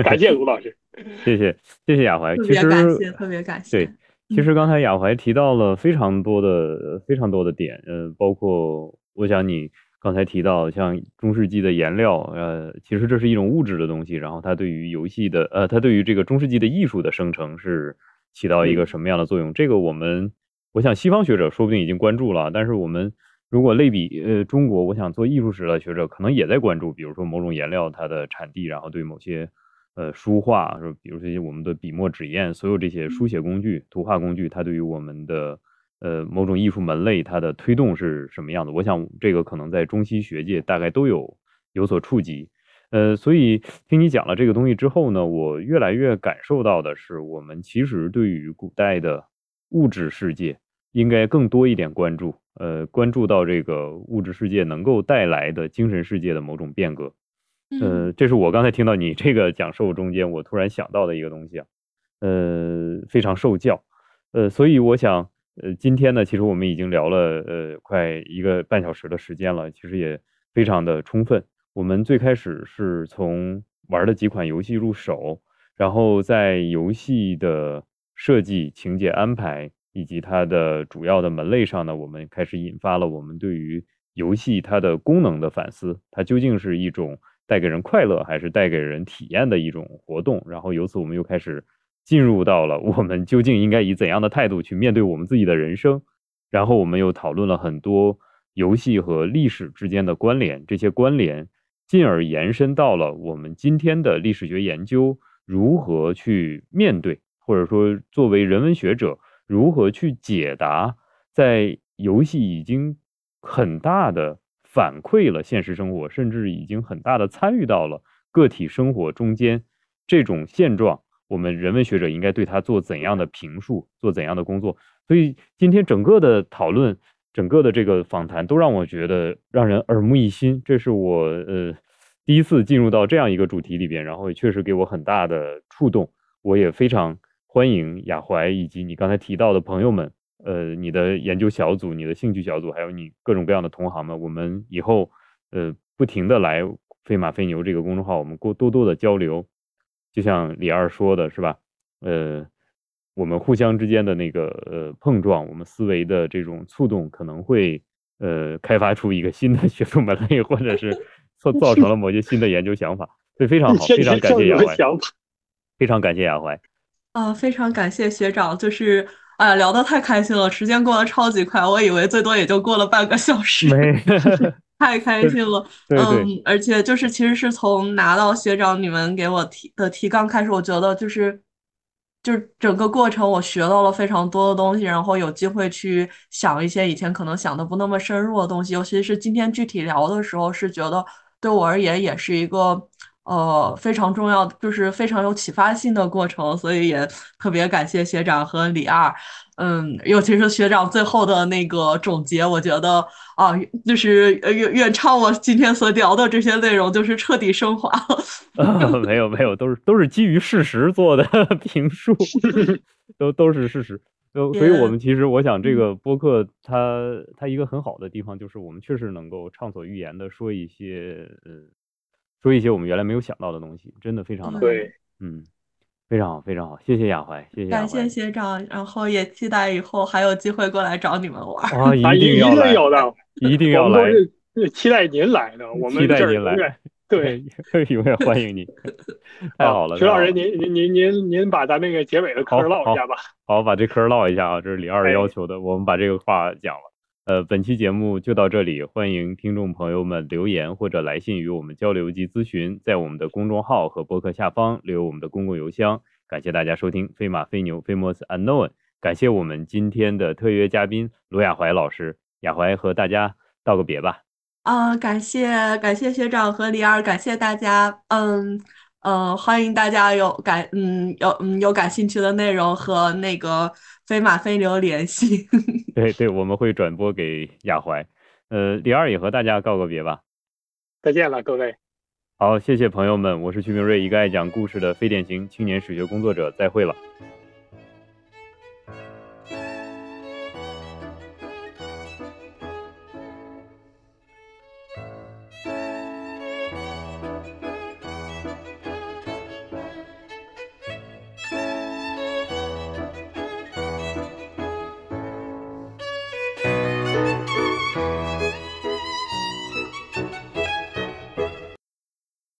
[SPEAKER 3] 感谢卢老师，
[SPEAKER 1] 谢谢谢谢亚怀，
[SPEAKER 2] 特别感谢，特别感谢。
[SPEAKER 1] 对。其实刚才雅怀提到了非常多的非常多的点，呃，包括我想你刚才提到像中世纪的颜料，呃，其实这是一种物质的东西，然后它对于游戏的，呃，它对于这个中世纪的艺术的生成是起到一个什么样的作用？这个我们我想西方学者说不定已经关注了，但是我们如果类比呃中国，我想做艺术史的学者可能也在关注，比如说某种颜料它的产地，然后对某些。呃，书画说，比如这些我们的笔墨纸砚，所有这些书写工具、图画工具，它对于我们的呃某种艺术门类，它的推动是什么样的？我想这个可能在中西学界大概都有有所触及。呃，所以听你讲了这个东西之后呢，我越来越感受到的是，我们其实对于古代的物质世界应该更多一点关注，呃，关注到这个物质世界能够带来的精神世界的某种变革。呃，这是我刚才听到你这个讲授中间，我突然想到的一个东西啊，呃，非常受教，呃，所以我想呃，今天呢，其实我们已经聊了呃快一个半小时的时间了，其实也非常的充分。我们最开始是从玩的几款游戏入手，然后在游戏的设计、情节安排以及它的主要的门类上呢，我们开始引发了我们对于游戏它的功能的反思，它究竟是一种带给人快乐还是带给人体验的一种活动？然后由此我们又开始。进入到了我们究竟应该以怎样的态度去面对我们自己的人生，然后我们又讨论了很多游戏和历史之间的关联，这些关联进而延伸到了我们今天的历史学研究如何去面对，或者说作为人文学者如何去解答，在游戏已经很大的反馈了现实生活，甚至已经很大的参与到了个体生活中间这种现状。我们人文学者应该对他做怎样的评述，做怎样的工作？所以今天整个的讨论，整个的这个访谈都让我觉得让人耳目一新。这是我呃第一次进入到这样一个主题里边，然后也确实给我很大的触动。我也非常欢迎雅怀以及你刚才提到的朋友们，呃，你的研究小组、你的兴趣小组，还有你各种各样的同行们，我们以后呃不停的来飞马飞牛这个公众号，我们多多多的交流。就像李二说的，是吧？呃，我们互相之间的那个呃碰撞，我们思维的这种触动，可能会呃开发出一个新的学术门类，或者是造造成了某些新的研究想法。所以非常好，非常感谢雅怀，非常感谢雅怀。
[SPEAKER 2] 啊，非常感谢学长，就是哎聊得太开心了，时间过得超级快，我以为最多也就过了半个小时。太开心了，嗯，而且就是其实是从拿到学长你们给我提的提纲开始，我觉得就是就是整个过程我学到了非常多的东西，然后有机会去想一些以前可能想的不那么深入的东西，尤其是今天具体聊的时候，是觉得对我而言也是一个呃非常重要，就是非常有启发性的过程，所以也特别感谢学长和李二。嗯，尤其是学长最后的那个总结，我觉得啊，就是远远超我今天所聊的这些内容，就是彻底升华
[SPEAKER 1] 了。没有没有，都是都是基于事实做的 评述，都都是事实。所以，我们其实我想，这个播客它它一个很好的地方，就是我们确实能够畅所欲言的说一些呃，说一些我们原来没有想到的东西，真的非常的
[SPEAKER 3] 对，
[SPEAKER 1] 嗯。非常好，非常好，谢谢雅怀，谢谢
[SPEAKER 2] 感谢学长，然后也期待以后还有机会过来找你们玩
[SPEAKER 1] 啊，一定要
[SPEAKER 3] 来，有的，
[SPEAKER 1] 一定 要来，
[SPEAKER 3] 期待您来的，我们
[SPEAKER 1] 期待您来，
[SPEAKER 3] 对，
[SPEAKER 1] 永远欢迎你，太好了，
[SPEAKER 3] 徐老师，您您您您您把咱那个结尾的嗑唠一下吧，
[SPEAKER 1] 好，把这嗑唠一下啊，这是李二要求的，我们把这个话讲了。呃，本期节目就到这里，欢迎听众朋友们留言或者来信与我们交流及咨询，在我们的公众号和博客下方留我们的公共邮箱。感谢大家收听《飞马飞牛 Famous Unknown》，感谢我们今天的特约嘉宾罗亚怀老师，亚怀和大家道个别吧。
[SPEAKER 2] 啊，感谢感谢学长和李二，感谢大家，嗯嗯，欢迎大家有感嗯有嗯有感兴趣的内容和那个。飞马飞牛联系，
[SPEAKER 1] 对对，我们会转播给亚怀。呃，李二也和大家告个别吧，
[SPEAKER 3] 再见了，各位。
[SPEAKER 1] 好，谢谢朋友们，我是徐明瑞，一个爱讲故事的非典型青年史学工作者，再会了。